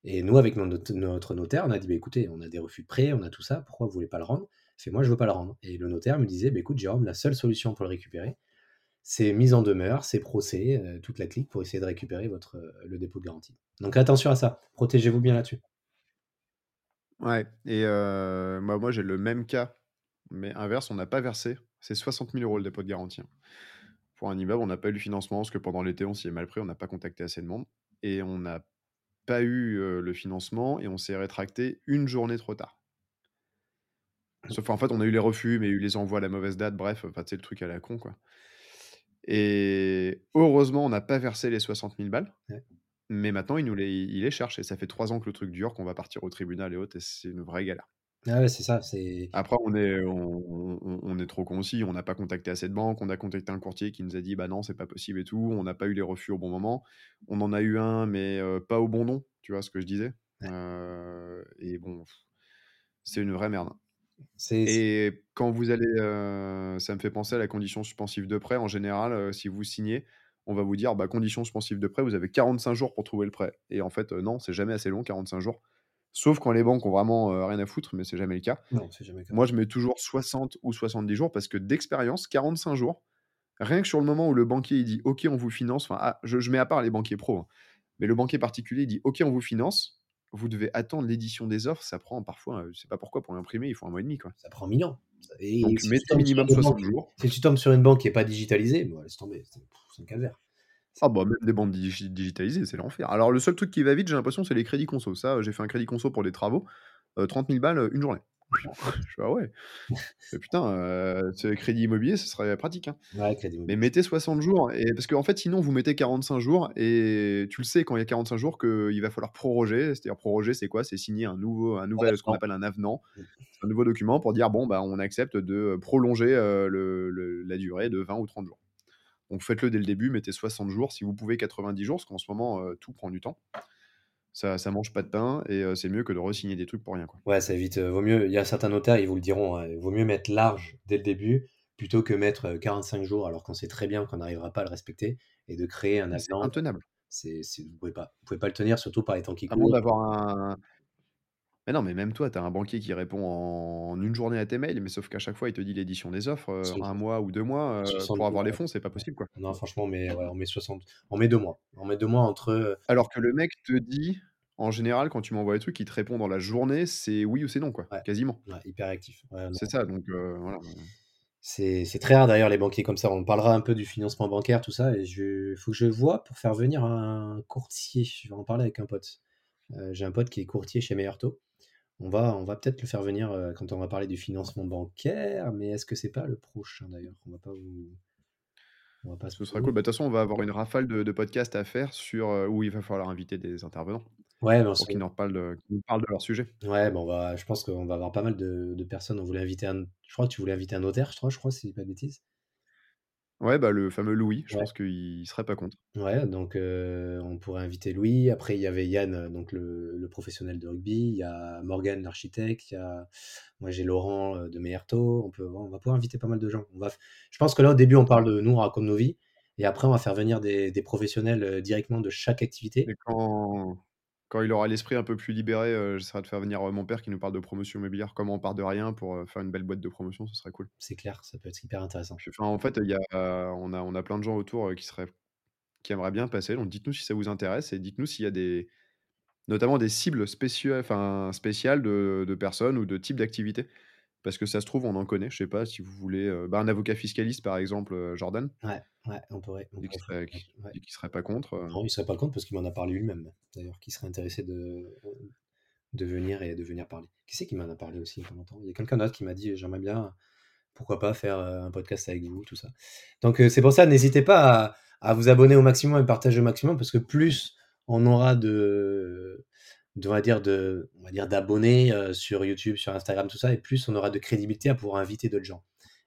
Et nous, avec notre, notre notaire, on a dit bah, écoutez, on a des refus de prêt, on a tout ça, pourquoi vous voulez pas le rendre? Fait moi je veux pas le rendre. Et le notaire me disait, bah, écoute Jérôme, la seule solution pour le récupérer, c'est mise en demeure, c'est procès, euh, toute la clique pour essayer de récupérer votre, euh, le dépôt de garantie. Donc attention à ça, protégez-vous bien là-dessus. Ouais, et euh, moi j'ai le même cas, mais inverse, on n'a pas versé. C'est 60 000 euros le dépôt de garantie. Hein. Pour un immeuble, on n'a pas eu le financement parce que pendant l'été, on s'y est mal pris, on n'a pas contacté assez de monde. Et on n'a pas eu le financement et on s'est rétracté une journée trop tard. Sauf en fait, on a eu les refus, mais il y a eu les envois à la mauvaise date, bref, enfin, c'est le truc à la con, quoi. Et heureusement, on n'a pas versé les 60 000 balles. Mais maintenant, il nous les, il les cherche. Et ça fait trois ans que le truc dure, qu'on va partir au tribunal et autres. Et c'est une vraie galère. Ah ouais, c'est ça. C'est... Après, on est, on, on, est trop con aussi. On n'a pas contacté assez de banques. On a contacté un courtier qui nous a dit bah non, c'est pas possible et tout. On n'a pas eu les refus au bon moment. On en a eu un, mais euh, pas au bon nom. Tu vois ce que je disais? Euh, et bon, c'est une vraie merde. Et quand vous allez, ça me fait penser à la condition suspensive de prêt. En général, si vous signez, on va vous dire, bah, condition suspensive de prêt, vous avez 45 jours pour trouver le prêt. Et en fait, non, c'est jamais assez long, 45 jours. Sauf quand les banques ont vraiment rien à foutre, mais c'est jamais le cas. Non, jamais le cas. Moi, je mets toujours 60 ou 70 jours parce que d'expérience, 45 jours, rien que sur le moment où le banquier il dit OK, on vous finance, enfin, ah, je, mets à part les banquiers pros, hein, mais le banquier particulier il dit OK, on vous finance, vous devez attendre l'édition des offres, ça prend parfois, je sais pas pourquoi, pour l'imprimer, il faut un mois et demi. Quoi. Ça prend mille ans. Et Donc, mettez minimum 60 jours. Si tu tombes sur une banque qui n'est pas digitalisée, bon, laisse tomber, c'est un calvaire. Ah bah même des banques digitalisées, c'est l'enfer. Alors le seul truc qui va vite, j'ai l'impression, c'est les crédits conso. Ça, j'ai fait un crédit conso pour des travaux, 30 000 balles une journée. Je fais: «Ah ouais». Je «Putain, heu, ce crédit immobilier, ce serait pratique, hein». Ouais, Mais mettez 60 jours et parce qu'en fait, sinon, vous mettez 45 jours et tu le sais quand il y a 45 jours qu'il va falloir proroger. C'est-à-dire proroger, c'est quoi? C'est signer un nouveau un nouvel ce qu'on appelle un avenant. C'est un nouveau document pour dire: «Bon, bah, on accepte de prolonger, le le la durée de 20 ou 30 jours». Donc faites-le dès le début, mettez 60 jours, si vous pouvez 90 jours, parce qu'en ce moment, heu, tout prend du temps. Ça ça mange pas de pain et heu, c'est mieux que de re-signer des trucs pour rien, quoi. Ouais, ça évite, heu, vaut mieux il y a certains notaires, ils vous le diront, hein, il vaut mieux mettre large dès le début, plutôt que mettre, heu, 45 jours alors qu'on sait très bien qu'on n'arrivera pas à le respecter et de créer un Mais c'est avenant, intenable. c'est c'est vous pouvez pas vous pouvez pas le tenir, surtout par les temps qui À moins courent. d'avoir un mais non, mais même toi, tu as un banquier qui répond en 1 journée à tes mails, mais sauf qu'à chaque fois, il te dit l'édition des offres, heu, 1 mois ou 2 mois, 60 pour avoir les fonds, c'est pas possible, quoi. Non, franchement, on met ouais, on met 60 on met 2 mois. On met 2 mois entre, heu Alors que le mec te dit en général, quand tu m'envoies les trucs, il te répond dans la journée, c'est oui ou c'est non, quoi, Ouais, quasiment. ouais, hyper non. C'est ça, donc voilà, c'est très rare d'ailleurs les banquiers comme ça. On parlera un peu du financement bancaire, tout ça et je faut que je vois pour faire venir un courtier. Je vais en parler avec un pote. Heu, j'ai un pote qui est courtier chez Meilleur Taux. On va on va peut-être le faire venir, heu, quand on va parler du financement bancaire, mais est-ce que c'est pas le prochain d'ailleurs? On va pas vous on va pas Ce serait cool. Bah, de toute façon, on va avoir une rafale de de podcasts à faire sur, heu, où il va falloir inviter des intervenants Ouais, on pour qu'ils nous de parlent de leur sujet. ouais, bah, on va je pense qu'on va avoir pas mal de de personnes. On voulait inviter un je crois que tu voulais inviter un notaire, je crois je crois, si je dis pas de bêtises? Ouais, bah, le fameux Louis, je Ouais. pense qu'il serait pas contre. Ouais, donc heu, on pourrait inviter Louis. Après, il y avait Yann, donc le le professionnel de rugby. Il y a Morgan, l'architecte. Il y a moi, j'ai Laurent, heu, de Meilleur Taux. On peut on va pouvoir inviter pas mal de gens. On va f je pense que là, au début, on parle de nous, on raconte nos vies et après, on va faire venir des des professionnels, heu, directement de chaque activité. Quand quand il aura l'esprit un peu plus libéré, heu, j'essaierai de faire venir, heu, mon père qui nous parle de promotion immobilière, comment on part de rien pour, heu, faire une belle boîte de promotion, ce serait cool. C'est clair, ça peut être hyper intéressant. Puis en fait, il y a on a on a plein de gens autour, heu, qui seraient qui aimeraient bien passer, donc dites-nous si ça vous intéresse et dites-nous s'il y a des notamment des cibles enfin, spéciales de de personnes ou de types d'activités. Parce que ça se trouve, on en connaît, je sais pas si vous voulez, heu, bah, un avocat fiscaliste, par exemple, heu, Jordan. Ouais, ouais, on pourrait on serait qui ouais. qu'il serait pas contre, heu Non, il serait pas contre parce qu'il m'en a parlé lui-même, d'ailleurs, qu'il serait intéressé de de venir et de venir parler. Qui c'est qui m'en a parlé aussi il y a pas longtemps? Il y a quelqu'un d'autre qui m'a dit: «J'aimerais bien, pourquoi pas faire, un podcast avec vous», tout ça. Donc c'est pour ça, n'hésitez pas à à vous abonner au maximum et partager au maximum parce que plus on aura de de on va dire de on va dire d'abonnés, heu, sur YouTube, sur Instagram, tout ça et plus on aura de crédibilité à pouvoir inviter d'autres gens.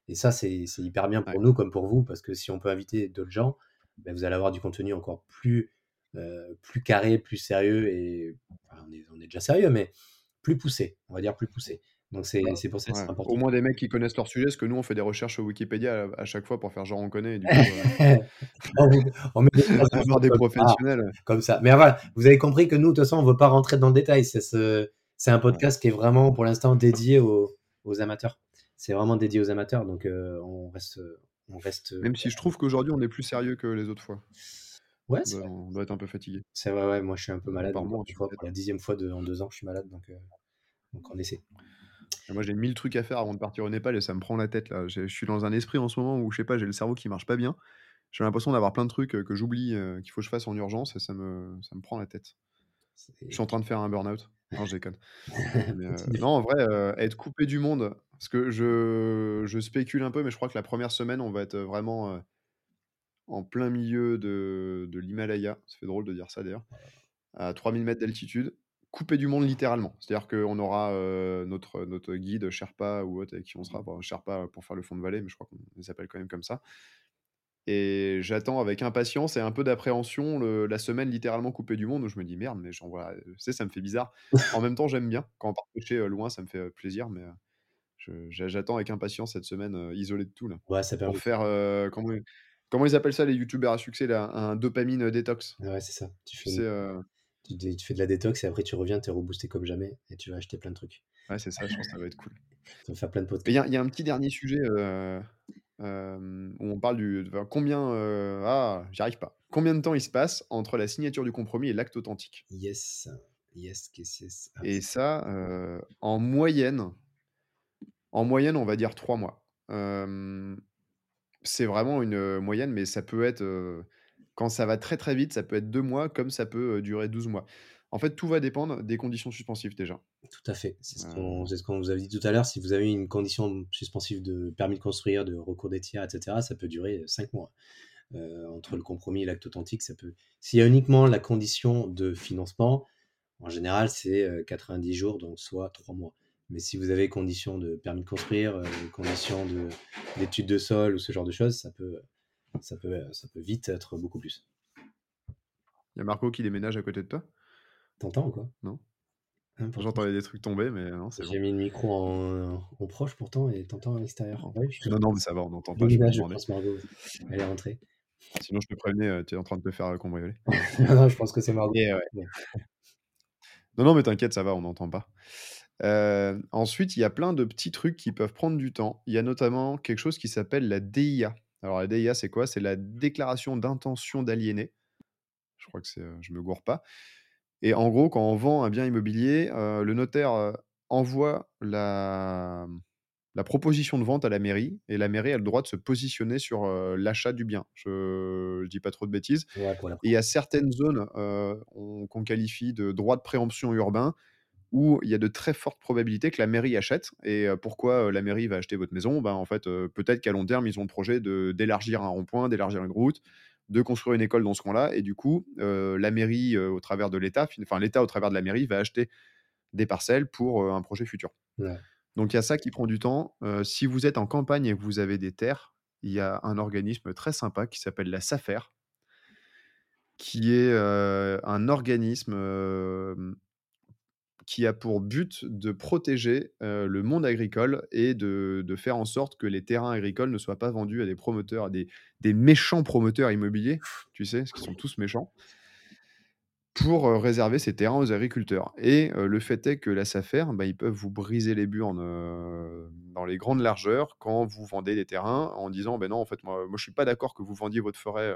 Et ça, c'est hyper bien Ouais. pour nous comme pour vous parce que si on peut inviter d'autres gens, bah, vous allez avoir du contenu encore plus, heu, plus carré, plus sérieux et enfin, on est on est déjà sérieux, mais plus poussé, on va dire plus poussé. Donc c'est c'est pour ça que Ouais, c'est au important. moins des mecs qui connaissent leur sujet, parce que nous, on fait des recherches sur Wikipédia à à chaque fois pour faire genre on connaît et du coup, heu, On met des ça professionnels, comme ça. Mais voilà, vous avez compris que nous, de toute façon, on veut pas rentrer dans le détail. C'est ce un ouais. podcast qui est vraiment, pour l'instant, dédié aux aux amateurs. C'est vraiment dédié aux amateurs, donc heu, on reste, on reste, Même si je trouve qu'aujourd'hui, on est plus sérieux que les autres fois. ouais, vrai. on doit être un peu fatigué. C'est vrai, ouais, moi, je suis un peu malade une tu pour la 10e fois de en 2 ans, je suis malade, donc heu, donc on essaie. Moi, j'ai 1000 trucs à faire avant de partir au Népal et ça me prend la tête, là. Je suis dans un esprit en ce moment où, je sais pas, j'ai le cerveau qui marche pas bien. J'ai l'impression d'avoir plein de trucs, heu, que j'oublie, heu, qu'il faut que je fasse en urgence et ça me ça me prend la tête. Je suis en train de faire un burn-out. Non, je déconne. Mais continue. non, en vrai, être coupé du monde, parce que je je spécule un peu, mais je crois que la première semaine, on va être, vraiment, en plein milieu de de l'Himalaya. Ça fait drôle de dire ça d'ailleurs. À 3000 mètres d'altitude, coupé du monde littéralement. C'est-à-dire qu'on aura, heu, notre, notre guide Sherpa ou autre avec qui on sera. Bon, Sherpa pour faire le fond de vallée, mais je crois qu'on les appelle quand même comme ça. Et j'attends avec impatience et un peu d'appréhension le la semaine littéralement coupée du monde où je me dis: «Merde, mais j'envoie» tu sais, ça me fait bizarre. En même temps, j'aime bien. Quand on part pêcher, heu, loin, ça me fait, plaisir, mais j'attends avec impatience cette semaine, isolée de tout là. Ouais, ça Pour permet faire, heu, comment ils appellent ça les youtubeurs à succès là? Un dopamine, détox. ouais, c'est ça. Tu fais tu fais de la détox et après tu reviens, tu es reboosté comme jamais et tu vas acheter plein de trucs. ouais, c'est ça, je pense que ça va être cool. Faire plein de il y a il y a un petit dernier sujet, heu, hem, où on parle du combien, heu, ah, j'y arrive pas. Combien de temps il se passe entre la signature du compromis et l'acte authentique? Yes, yes, que c'est? Ah Et ça, heu, en moyenne en moyenne, on va dire 3 mois. C'est vraiment une, moyenne, mais ça peut être, quand ça va très, très vite, ça peut être 2 mois, comme ça peut, heu, durer 12 mois. En fait, tout va dépendre des conditions suspensives déjà. Tout à fait. C'est ce Euh. qu'on c'est ce qu'on vous avait dit tout à l'heure. Si vous avez une condition suspensive de permis de construire, de recours des tiers, etc., ça peut durer 5 mois. Euh, entre le compromis et l'acte authentique, ça peut. S'il y a uniquement la condition de financement, en général, c'est euh, 90 jours, donc soit 3 mois. Mais si vous avez condition de permis de construire, euh, condition de- d'études de sol ou ce genre de choses, ça peut, ça peut, ça peut vite être beaucoup plus. Il y a Marco qui déménage à côté de toi? T'entends ou quoi? Non. J'entendais des trucs tomber, mais non, c'est J'ai bon. mis le micro en, en proche pourtant et t'entends à l'extérieur. Ouais, je suis Non, non, mais ça va, on n'entend pas. Je Dommage, je pense, Margot. Elle est rentrée. Sinon, je te prévenais, euh, tu es en train de te faire euh, cambrioler. non, non, je pense que c'est Margot. Et ouais. Ouais. Non, non, mais t'inquiète, ça va, on n'entend pas. Euh, ensuite, il y a plein de petits trucs qui peuvent prendre du temps. Il y a notamment quelque chose qui s'appelle la DIA. Alors, la DIA, c'est quoi? C'est la déclaration d'intention d'aliéner. Je crois que c'est. euh, je me gourre pas. Et en gros, quand on vend un bien immobilier, euh, le notaire euh, envoie la, la proposition de vente à la mairie et la mairie a le droit de se positionner sur euh, l'achat du bien. Je, je dis pas trop de bêtises. Ouais, Et il y a certaines zones euh, on- qu'on qualifie de droit de préemption urbain où il y a de très fortes probabilités que la mairie achète. Et pourquoi la mairie va acheter votre maison? Ben, En fait, peut-être qu'à long terme, ils ont le projet d'élargir un rond-point, d'élargir une route, de construire une école dans ce coin-là. Et du coup, euh, la mairie, euh, au travers de l'État, fin- enfin l'État au travers de la mairie, va acheter des parcelles pour euh, un projet futur. Ouais. Donc il y a ça qui prend du temps. Si vous êtes en campagne et que vous avez des terres, il y a un organisme très sympa qui s'appelle la SAFER, qui est un organisme qui a pour but de protéger le monde agricole et de, faire en sorte que les terrains agricoles ne soient pas vendus à des promoteurs, à des, méchants promoteurs immobiliers, tu sais, parce qu'ils sont tous méchants, pour réserver ces terrains aux agriculteurs. Et le fait est que la SAFER, bah, ils peuvent vous briser les burnes dans les grandes largeurs quand vous vendez des terrains en disant, ben non, en fait, moi, moi je suis pas d'accord que vous vendiez votre forêt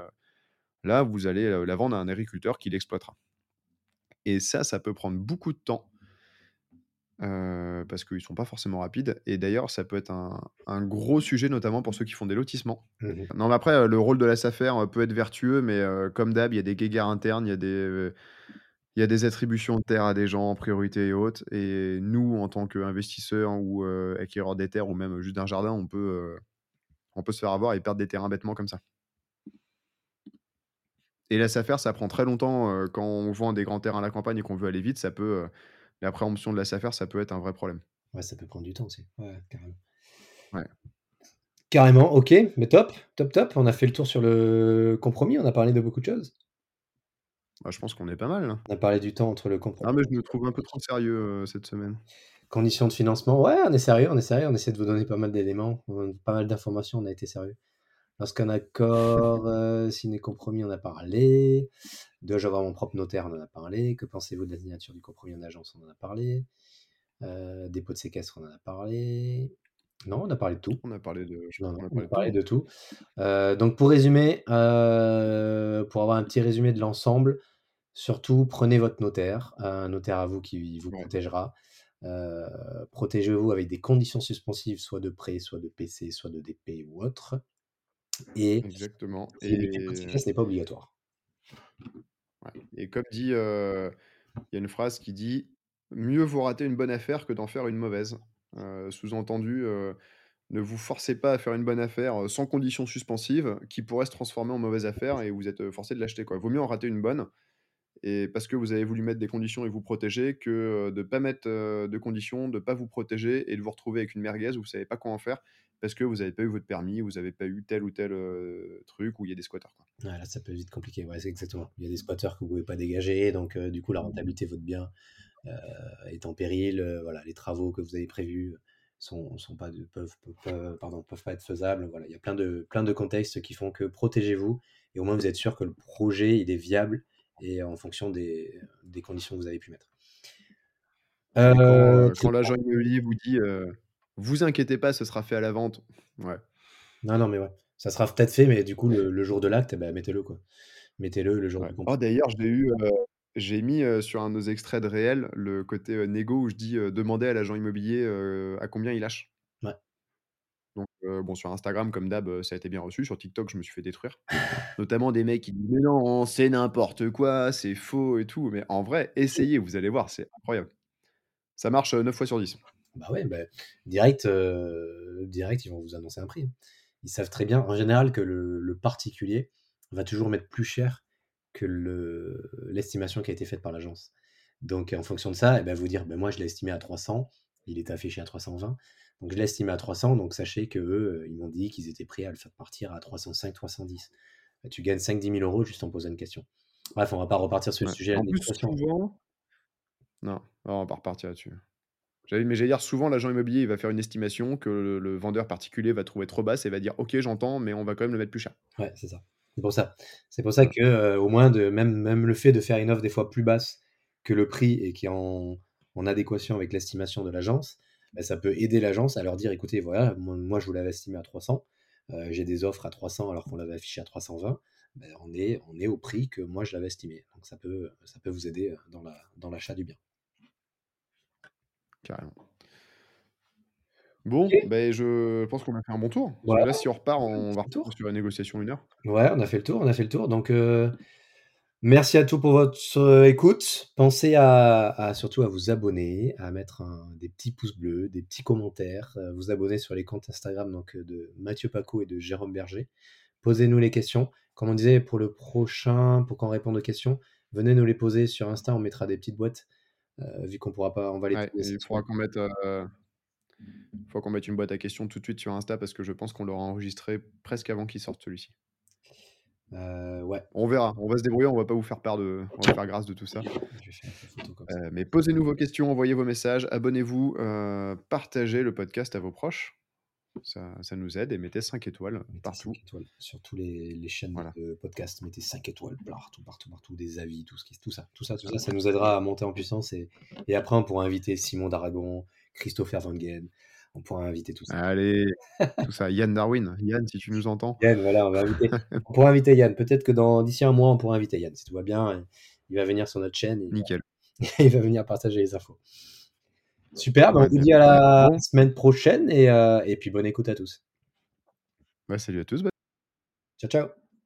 là, vous allez la vendre à un agriculteur qui l'exploitera. Et ça, ça peut prendre beaucoup de temps. Euh, parce qu'ils sont pas forcément rapides. Et d'ailleurs, ça peut être un, un gros sujet, notamment pour ceux qui font des lotissements. Mhm. Non, mais après, euh, le rôle de la SAFER euh, peut être vertueux, mais euh, comme d'hab, il y a des guéguerres internes, il y a des, euh, il y a des attributions de terre à des gens en priorité et autres. Et nous, en tant qu'investisseurs ou acquéreurs des terres, ou même juste d'un jardin, on peut, on peut se faire avoir et perdre des terrains bêtement comme ça. Et la SAFER, ça prend très longtemps quand on vend des grands terrains à la campagne et qu'on veut aller vite. Ça peut, euh, la préemption de la SAFER, ça peut être un vrai problème. Ouais, ça peut prendre du temps aussi. Ouais, carrément. Ouais. Carrément, ok, mais top, top, top. On a fait le tour sur le compromis, on a parlé de beaucoup de choses. Bah, je pense qu'on est pas mal. là. On a parlé du temps entre le compromis. Ah, mais je me trouve un peu trop sérieux euh, cette semaine. Conditions de financement, ouais, on est sérieux, on est sérieux, on essaie de vous donner pas mal d'éléments, on- pas mal d'informations, on a été sérieux. Lorsqu'un accord, euh, signé compromis, on a parlé. Dois-je avoir mon propre notaire, on en a parlé. Que pensez-vous de la signature du compromis en agence, on en a parlé. Euh, dépôt de séquestre, on en a parlé. Non, on a parlé de tout. On a parlé de, Non, non, a on a parlé de tout. parlé de tout. Euh, donc pour résumer, euh, pour avoir un petit résumé de l'ensemble, surtout prenez votre notaire, un notaire à vous qui vous Ouais. protégera. Euh, Protégez-vous avec des conditions suspensives, soit de prêt, soit de PC, soit de DP ou autre. Et Exactement. si le Et, séquestre n'est pas obligatoire. ouais. Et comme dit, euh, il y a une phrase qui dit Mieux vaut rater une bonne affaire que d'en faire une mauvaise. Euh, Sous-entendu, euh, ne vous forcez pas à faire une bonne affaire sans conditions suspensives qui pourrait se transformer en mauvaise affaire et vous êtes forcé de l'acheter. Vaut mieux en rater une bonne et parce que vous avez voulu mettre des conditions et vous protéger que de ne pas mettre de conditions, de ne pas vous protéger et de vous retrouver avec une merguez où vous ne savez pas quoi en faire parce que vous n'avez pas eu votre permis, vous n'avez pas eu tel ou tel euh, truc où il y a des squatteurs. quoi. Ouais, là, ça peut vite compliquer. Ouais, c'est exactement. Il y a des squatteurs que vous ne pouvez pas dégager, donc euh, du coup, la rentabilité de votre bien est en péril. voilà, les travaux que vous avez prévus sont, sont pas de- peuvent, peuvent, pardon, peuvent pas être faisables. Voilà, il y a plein de, plein de contextes qui font que protégez-vous et au moins vous êtes sûr que le projet il est viable et en fonction des, des conditions que vous avez pu mettre. Et quand, Euh, euh, quand l'agent immobilier vous dit euh, Vous inquiétez pas, ce sera fait à la vente. Ouais. non, non, mais ouais, ça sera peut-être fait, mais du coup, le, le jour de l'acte, ben, mettez-le quoi. Mettez-le le jour Ouais. du Oh, d'ailleurs, j'ai eu, euh, j'ai mis euh, sur un de nos extraits de réel le côté euh, négo où je dis euh, Demandez à l'agent immobilier euh, à combien il lâche. Ouais. Donc, bon, sur Instagram, comme d'hab, ça a été bien reçu. Sur TikTok, je me suis fait détruire. Notamment des mecs qui disent: «Mais non, c'est n'importe quoi, c'est faux et tout». Mais en vrai, essayez, vous allez voir, c'est incroyable. Ça marche 9 fois sur 10. Bah ouais, bah, direct, direct, ils vont vous annoncer un prix. Ils savent très bien, en général, que le, particulier va toujours mettre plus cher que l'estimation qui a été faite par l'agence. Donc, en fonction de ça, eh ben, vous dire, ben, moi, je l'ai estimé à 300, il est affiché à 320. Donc, je l'ai estimé à 300, donc sachez qu'eux, ils m'ont dit qu'ils étaient prêts à le faire partir à 305, 310. Bah, tu gagnes 5-10 000 euros juste en posant une question. Bref, on va pas repartir sur le sujet. En plus, souvent... Non, on va pas repartir là-dessus. Mais j'allais dire, souvent, l'agent immobilier il va faire une estimation que le, vendeur particulier va trouver trop basse et va dire Ok, j'entends, mais on va quand même le mettre plus cher. Ouais, c'est ça. C'est pour ça. C'est pour ça que, euh, au moins, de, même, même le fait de faire une offre des fois plus basse que le prix et qui est en, adéquation avec l'estimation de l'agence, bah, ça peut aider l'agence à leur dire écoutez, voilà, moi, je vous l'avais estimé à 300, euh, j'ai des offres à 300 alors qu'on l'avait affiché à 320. Ben, on, est, on est au prix que moi je l'avais estimé. Donc ça peut, ça peut vous aider dans l'achat dans du bien. Carrément. Bon, ben je pense qu'on a fait un bon tour. Là, si on repart, on va repartir sur la négociation une heure. Ouais, on a fait le tour, on a fait le tour. Donc, euh, merci à tous pour votre euh, écoute. Pensez à, surtout à vous abonner, à mettre des petits pouces bleus, des petits commentaires, euh, vous abonner sur les comptes Instagram donc de Mathieu Paco et de Jérôme Berger. Posez-nous les questions. Comme on disait pour le prochain, pour qu'on réponde aux questions, venez nous les poser sur Insta. On mettra des petites boîtes vu qu'on pourra pas, on va les. il faudra qu'on mette il faut qu'on mette une boîte à questions tout de suite sur Insta parce que je pense qu'on l'aura enregistré presque avant qu'il sorte celui-ci. Euh, ouais. On verra, on va se débrouiller, on va pas vous faire part de, on va faire grâce de tout ça. Euh, mais posez-nous vos questions, envoyez vos messages, abonnez-vous, euh, partagez le podcast à vos proches. Ça, ça, nous aide et mettez 5 étoiles partout. étoiles sur tous les, les chaînes de podcast, mettez 5 étoiles partout, partout, partout, des avis, tout, ce qui, tout ça, tout ça, tout ça, ça nous aidera à monter en puissance et, et après on pourra inviter Simon d'Aragon, Christopher Van. On pourra inviter tout ça. Allez, tout ça. Yann Darwin. Yann, si tu nous entends. Yann, voilà, on va inviter. on pourra inviter Yann. Peut-être que dans d'ici un mois, on pourra inviter Yann. Si tout va bien, il va venir sur notre chaîne. Nickel. il va venir partager les infos. Super, bah, on vous dit à la semaine prochaine et, euh, et puis bonne écoute à tous. salut à tous. Ciao, ciao.